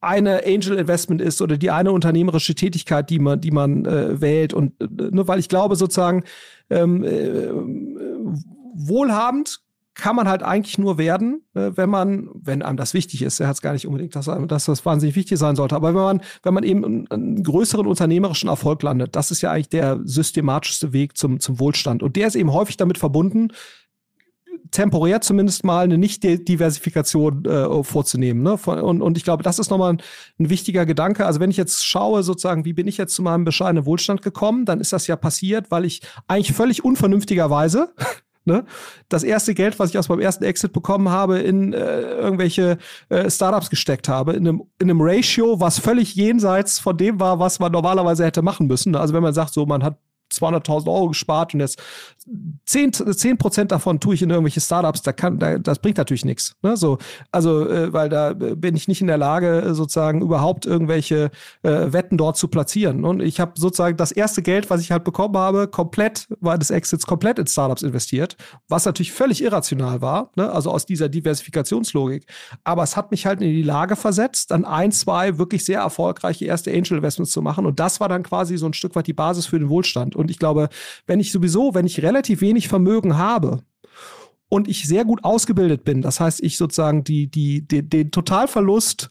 eine Angel Investment ist oder die eine unternehmerische Tätigkeit, die man, die man äh, wählt. Und äh, ne, weil ich glaube, sozusagen, ähm, äh, wohlhabend kann man halt eigentlich nur werden, äh, wenn man, wenn einem das wichtig ist. Er hat es gar nicht unbedingt, dass, dass das wahnsinnig wichtig sein sollte. Aber wenn man, wenn man eben einen, größeren unternehmerischen Erfolg landet, das ist ja eigentlich der systematischste Weg zum, zum Wohlstand. Und der ist eben häufig damit verbunden, temporär zumindest mal eine Nicht-Diversifikation äh, vorzunehmen. Ne? Und, und ich glaube, das ist nochmal ein, ein wichtiger Gedanke. Also wenn ich jetzt schaue, sozusagen, wie bin ich jetzt zu meinem bescheidenen Wohlstand gekommen, dann ist das ja passiert, weil ich eigentlich völlig unvernünftigerweise Ne? Das erste Geld, was ich aus meinem ersten Exit bekommen habe, in äh, irgendwelche äh, Startups gesteckt habe, in einem, in einem Ratio, was völlig jenseits von dem war, was man normalerweise hätte machen müssen. Also wenn man sagt, so man hat 200.000 Euro gespart und jetzt 10, 10 davon tue ich in irgendwelche Startups, da kann, da, das bringt natürlich nichts. Ne? So, also, äh, weil da bin ich nicht in der Lage, sozusagen überhaupt irgendwelche äh, Wetten dort zu platzieren. Und ich habe sozusagen das erste Geld, was ich halt bekommen habe, komplett, war des Exits komplett in Startups investiert, was natürlich völlig irrational war, ne? also aus dieser Diversifikationslogik. Aber es hat mich halt in die Lage versetzt, dann ein, zwei wirklich sehr erfolgreiche erste Angel Investments zu machen. Und das war dann quasi so ein Stück weit die Basis für den Wohlstand. Und ich glaube, wenn ich sowieso, wenn ich relativ wenig Vermögen habe, und ich sehr gut ausgebildet bin, das heißt, ich sozusagen die, die, die, den Totalverlust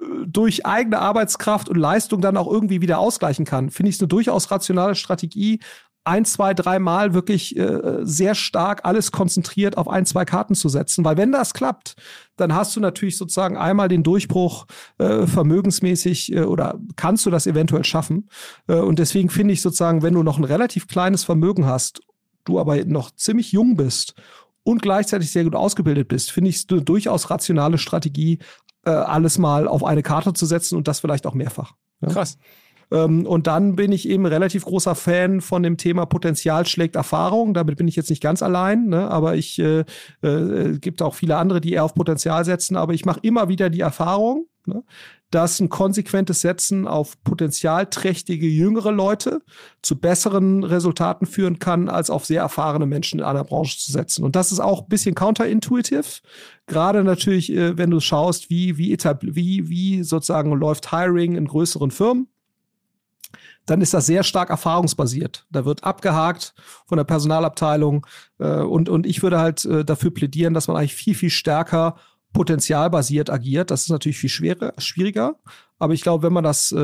äh, durch eigene Arbeitskraft und Leistung dann auch irgendwie wieder ausgleichen kann, finde ich es eine durchaus rationale Strategie, ein, zwei, drei Mal wirklich äh, sehr stark alles konzentriert auf ein, zwei Karten zu setzen. Weil wenn das klappt, dann hast du natürlich sozusagen einmal den Durchbruch äh, vermögensmäßig äh, oder kannst du das eventuell schaffen. Äh, und deswegen finde ich sozusagen, wenn du noch ein relativ kleines Vermögen hast, du aber noch ziemlich jung bist und gleichzeitig sehr gut ausgebildet bist, finde ich es eine durchaus rationale Strategie, äh, alles mal auf eine Karte zu setzen und das vielleicht auch mehrfach. Ja? Krass. Ähm, und dann bin ich eben relativ großer Fan von dem Thema Potenzial schlägt Erfahrung. Damit bin ich jetzt nicht ganz allein, ne? aber ich äh, äh, gibt auch viele andere, die eher auf Potenzial setzen. Aber ich mache immer wieder die Erfahrung, ne? Dass ein konsequentes Setzen auf potenzialträchtige jüngere Leute zu besseren Resultaten führen kann, als auf sehr erfahrene Menschen in einer Branche zu setzen. Und das ist auch ein bisschen counterintuitiv. Gerade natürlich, äh, wenn du schaust, wie, wie, wie, wie sozusagen läuft Hiring in größeren Firmen dann ist das sehr stark erfahrungsbasiert. Da wird abgehakt von der Personalabteilung äh, und, und ich würde halt äh, dafür plädieren, dass man eigentlich viel, viel stärker potenzialbasiert agiert. Das ist natürlich viel schwerer, schwieriger. Aber ich glaube, wenn man das, äh,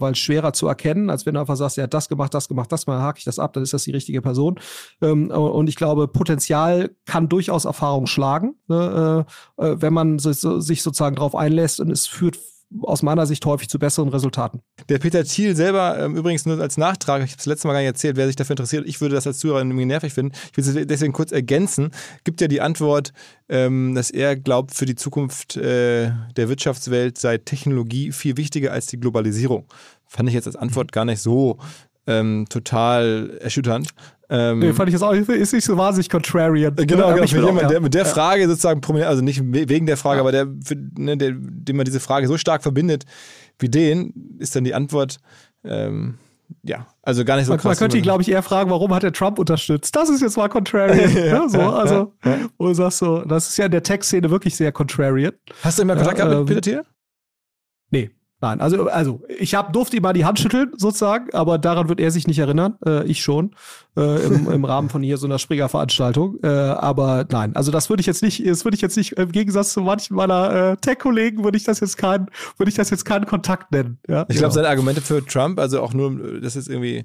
weil schwerer zu erkennen, als wenn du einfach sagst, er hat das gemacht, das gemacht, das mal hake ich das ab, dann ist das die richtige Person. Ähm, und ich glaube, Potenzial kann durchaus Erfahrung schlagen, ne, äh, äh wenn man sich, sich sozusagen darauf einlässt und es führt aus meiner Sicht häufig zu besseren Resultaten. Der Peter Thiel selber, ähm, übrigens nur als Nachtrag, ich habe es letzte Mal gar nicht erzählt, wer sich dafür interessiert, ich würde das als Zuhörer irgendwie nervig finden. Ich will es deswegen kurz ergänzen. Gibt ja die Antwort, ähm, dass er glaubt, für die Zukunft äh, der Wirtschaftswelt sei Technologie viel wichtiger als die Globalisierung. Fand ich jetzt als Antwort gar nicht so ähm, total erschütternd. Ähm, nee, fand ich das auch, ist nicht so wahnsinnig contrarian. Äh, genau, genau. Für jemand, der mit der Frage sozusagen prominent, also nicht wegen der Frage, ja. aber der, für, ne, der, dem man diese Frage so stark verbindet wie den, ist dann die Antwort, ähm, ja, also gar nicht so man, krass. Man könnte ihn, glaube ich, eher fragen, warum hat er Trump unterstützt? Das ist jetzt mal contrarian. (laughs) ja, ne? so, also, wo du sagst so, das ist ja in der Tech-Szene wirklich sehr contrarian. Hast du immer Kontakt gehabt mit ähm, Peter Thiel? Nein, also, also ich hab, durfte ihm mal die Hand schütteln, sozusagen, aber daran wird er sich nicht erinnern. Äh, ich schon. Äh, im, Im Rahmen von hier so einer Springer-Veranstaltung. Äh, aber nein, also das würde ich jetzt nicht, das würde ich jetzt nicht, im Gegensatz zu manchen meiner äh, Tech-Kollegen, würde ich das jetzt keinen, würde ich das jetzt keinen Kontakt nennen. Ja? Ich glaube, seine Argumente für Trump, also auch nur, das ist irgendwie,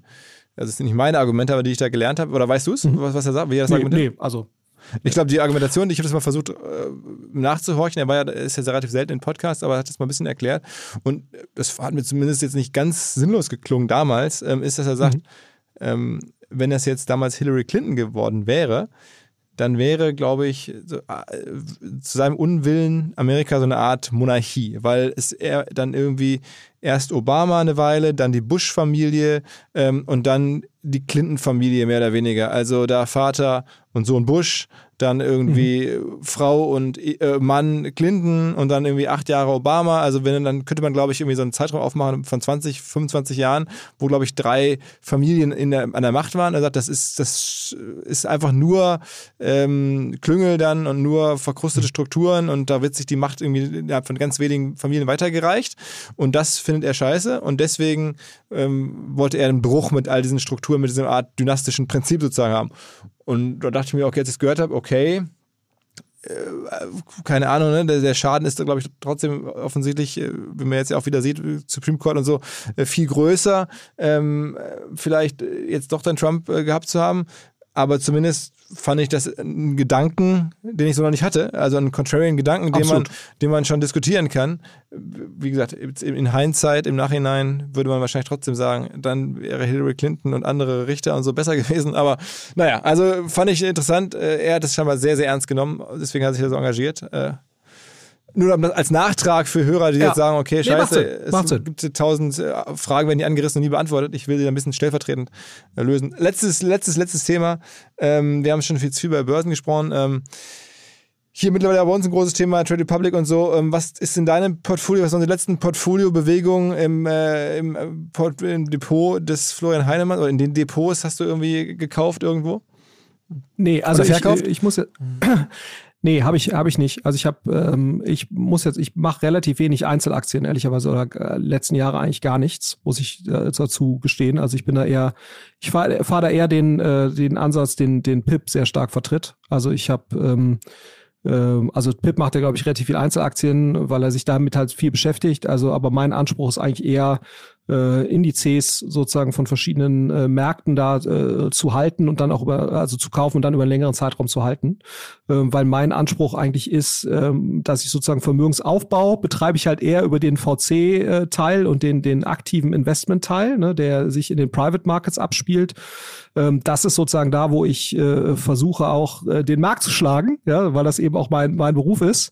also das sind nicht meine Argumente, aber die ich da gelernt habe, oder weißt du es, mhm. was, was er sagt, wie er das nee, argumentiert? Nee, also ich glaube, die Argumentation, ich habe das mal versucht äh, nachzuhorchen, er war ja, ist ja relativ selten in Podcast, aber hat das mal ein bisschen erklärt. Und das hat mir zumindest jetzt nicht ganz sinnlos geklungen damals, ähm, ist, dass er sagt, mhm. ähm, wenn das jetzt damals Hillary Clinton geworden wäre, dann wäre, glaube ich, so, äh, zu seinem Unwillen Amerika so eine Art Monarchie, weil es er dann irgendwie erst Obama eine Weile, dann die Bush-Familie ähm, und dann die Clinton-Familie mehr oder weniger. Also da Vater und Sohn Bush, dann irgendwie mhm. Frau und äh, Mann Clinton und dann irgendwie acht Jahre Obama. Also wenn dann könnte man, glaube ich, irgendwie so einen Zeitraum aufmachen von 20, 25 Jahren, wo, glaube ich, drei Familien in der, an der Macht waren. Er sagt, das ist, das ist einfach nur ähm, Klüngel dann und nur verkrustete mhm. Strukturen und da wird sich die Macht irgendwie innerhalb von ganz wenigen Familien weitergereicht. Und das findet er scheiße und deswegen ähm, wollte er einen Bruch mit all diesen Strukturen, mit dieser Art dynastischen Prinzip sozusagen haben. Und da dachte ich mir, okay, jetzt ich gehört habe, okay, äh, keine Ahnung, ne? der, der Schaden ist, glaube ich, trotzdem offensichtlich, äh, wie man jetzt ja auch wieder sieht, Supreme Court und so, äh, viel größer. Ähm, vielleicht jetzt doch dann Trump gehabt zu haben, aber zumindest fand ich das einen Gedanken, den ich so noch nicht hatte. Also einen contrarian Gedanken, den man, den man schon diskutieren kann. Wie gesagt, in Hindsight, im Nachhinein würde man wahrscheinlich trotzdem sagen, dann wäre Hillary Clinton und andere Richter und so besser (laughs) gewesen. Aber naja, also fand ich interessant. Äh, er hat das scheinbar sehr, sehr ernst genommen. Deswegen hat er sich da so engagiert. Nur als Nachtrag für Hörer, die ja. jetzt sagen, okay, scheiße, nee, es gibt tausend äh, Fragen, werden die angerissen und nie beantwortet. Ich will sie ein bisschen stellvertretend äh, lösen. Letztes, letztes, letztes Thema. Ähm, wir haben schon viel zu viel bei Börsen gesprochen. Ähm, hier mittlerweile bei uns ein großes Thema, Trade Republic und so. Ähm, was ist in deinem Portfolio, was waren die letzten Portfolio-Bewegungen im, äh, im, äh, Port im Depot des Florian Heinemann oder in den Depots hast du irgendwie gekauft irgendwo? Nee, also ich, ich, muss ja, Nee, habe ich, hab ich nicht. Also ich habe, ähm, ich muss jetzt, ich mache relativ wenig Einzelaktien, ehrlicherweise, oder äh, letzten Jahre eigentlich gar nichts, muss ich äh, dazu gestehen. Also ich bin da eher, ich fahre fahr da eher den, äh, den Ansatz, den, den PIP sehr stark vertritt. Also ich habe ähm, ähm, also Pip macht ja, glaube ich, relativ viel Einzelaktien, weil er sich damit halt viel beschäftigt. Also, aber mein Anspruch ist eigentlich eher, äh, Indizes sozusagen von verschiedenen äh, Märkten da äh, zu halten und dann auch über, also zu kaufen und dann über einen längeren Zeitraum zu halten. Ähm, weil mein Anspruch eigentlich ist, ähm, dass ich sozusagen Vermögensaufbau betreibe ich halt eher über den VC-Teil und den, den aktiven Investment-Teil, ne, der sich in den Private Markets abspielt. Ähm, das ist sozusagen da, wo ich äh, versuche auch äh, den Markt zu schlagen, ja, weil das eben auch mein, mein Beruf ist.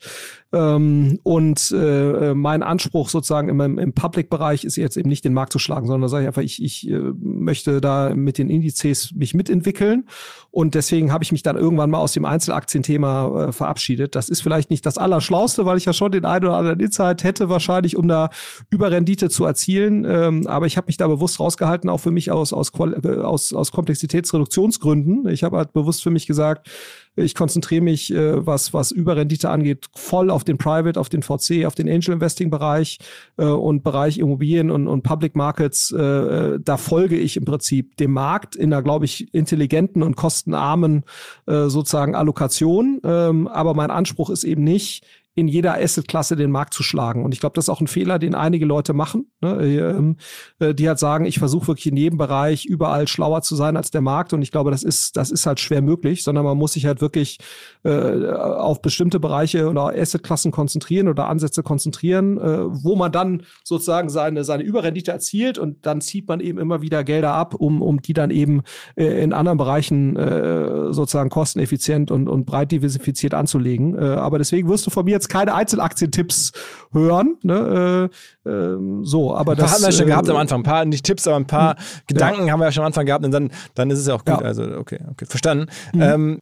Ähm, und äh, mein Anspruch sozusagen im, im Public-Bereich ist jetzt eben nicht den Markt zu schlagen, sondern da sage ich einfach, ich, ich äh, möchte da mit den Indizes mich mitentwickeln. Und deswegen habe ich mich dann irgendwann mal aus dem Einzelaktienthema äh, verabschiedet. Das ist vielleicht nicht das Allerschlauste, weil ich ja schon den einen oder anderen Insight hätte, wahrscheinlich, um da Überrendite zu erzielen. Ähm, aber ich habe mich da bewusst rausgehalten, auch für mich aus, aus, äh, aus, aus Komplexitätsreduktionsgründen. Ich habe halt bewusst für mich gesagt, ich konzentriere mich, äh, was, was Überrendite angeht, voll auf den Private, auf den VC, auf den Angel Investing Bereich äh, und Bereich Immobilien und, und Public Markets. Äh, äh, da folge ich im Prinzip dem Markt in einer, glaube ich, intelligenten und kostenarmen äh, sozusagen Allokation. Ähm, aber mein Anspruch ist eben nicht, in jeder Assetklasse den Markt zu schlagen. Und ich glaube, das ist auch ein Fehler, den einige Leute machen, ne? Ähm, äh, die halt sagen, ich versuche wirklich in jedem Bereich überall schlauer zu sein als der Markt. Und ich glaube, das ist, das ist halt schwer möglich, sondern man muss sich halt wirklich äh, auf bestimmte Bereiche oder Assetklassen konzentrieren oder Ansätze konzentrieren, äh, wo man dann sozusagen seine, seine Überrendite erzielt und dann zieht man eben immer wieder Gelder ab, um, um die dann eben äh, in anderen Bereichen äh, sozusagen kosteneffizient und, und breit diversifiziert anzulegen. Äh, aber deswegen wirst du von mir jetzt keine Einzelaktientipps hören. Ne? Äh, äh, so, aber das haben wir schon äh, gehabt am Anfang. Ein paar, nicht Tipps, aber ein paar ja. Gedanken haben wir ja schon am Anfang gehabt und dann, dann ist es ja auch gut. Ja. Also, okay, okay, verstanden. Mhm. Ähm,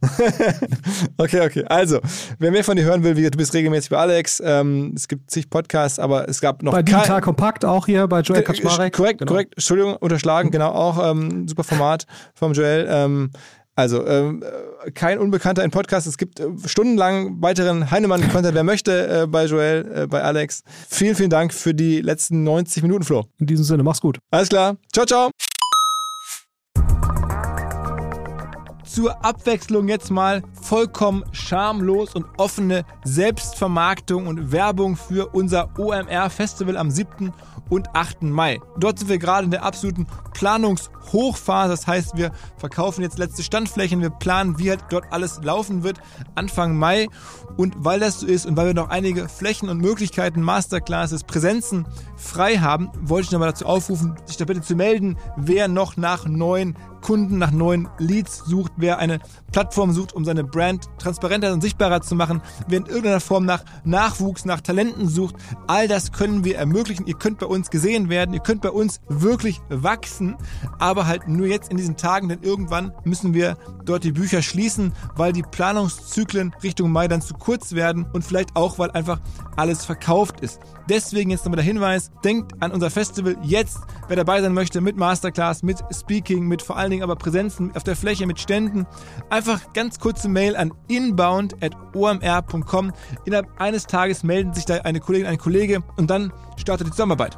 (laughs) okay, okay. Also, wer mehr von dir hören will, wie du bist regelmäßig bei Alex. Ähm, es gibt zig Podcasts, aber es gab noch. Bei Digital Kompakt auch hier, bei Joel Kaczmarek. Korrekt, genau. korrekt. Entschuldigung, unterschlagen, genau, auch ähm, super Format vom Joel. Also, ähm, kein Unbekannter in Podcast. Es gibt äh, stundenlang weiteren Heinemann-Content, wer möchte, äh, bei Joel, äh, bei Alex. Vielen, vielen Dank für die letzten 90 Minuten, Flo. In diesem Sinne, mach's gut. Alles klar. Ciao, ciao. zur Abwechslung jetzt mal vollkommen schamlos und offene Selbstvermarktung und Werbung für unser OMR-Festival am 7. und 8. Mai. Dort sind wir gerade in der absoluten Planungshochphase. Das heißt, wir verkaufen jetzt letzte Standflächen, wir planen, wie halt dort alles laufen wird Anfang Mai. Und weil das so ist und weil wir noch einige Flächen und Möglichkeiten, Masterclasses, Präsenzen frei haben, wollte ich nochmal dazu aufrufen, sich da bitte zu melden, wer noch nach neuen Kunden nach neuen Leads sucht, wer eine Plattform sucht, um seine Brand transparenter und sichtbarer zu machen, wer in irgendeiner Form nach Nachwuchs, nach Talenten sucht, all das können wir ermöglichen. Ihr könnt bei uns gesehen werden, ihr könnt bei uns wirklich wachsen, aber halt nur jetzt in diesen Tagen, denn irgendwann müssen wir dort die Bücher schließen, weil die Planungszyklen Richtung Mai dann zu kurz werden und vielleicht auch, weil einfach alles verkauft ist. Deswegen jetzt nochmal der Hinweis, denkt an unser Festival jetzt, wer dabei sein möchte mit Masterclass, mit Speaking, mit vor allen Dingen aber Präsenzen auf der Fläche, mit Ständen. Einfach ganz kurze Mail an inbound.omr.com. Innerhalb eines Tages melden sich da eine Kollegin, ein Kollege und dann startet die Zusammenarbeit.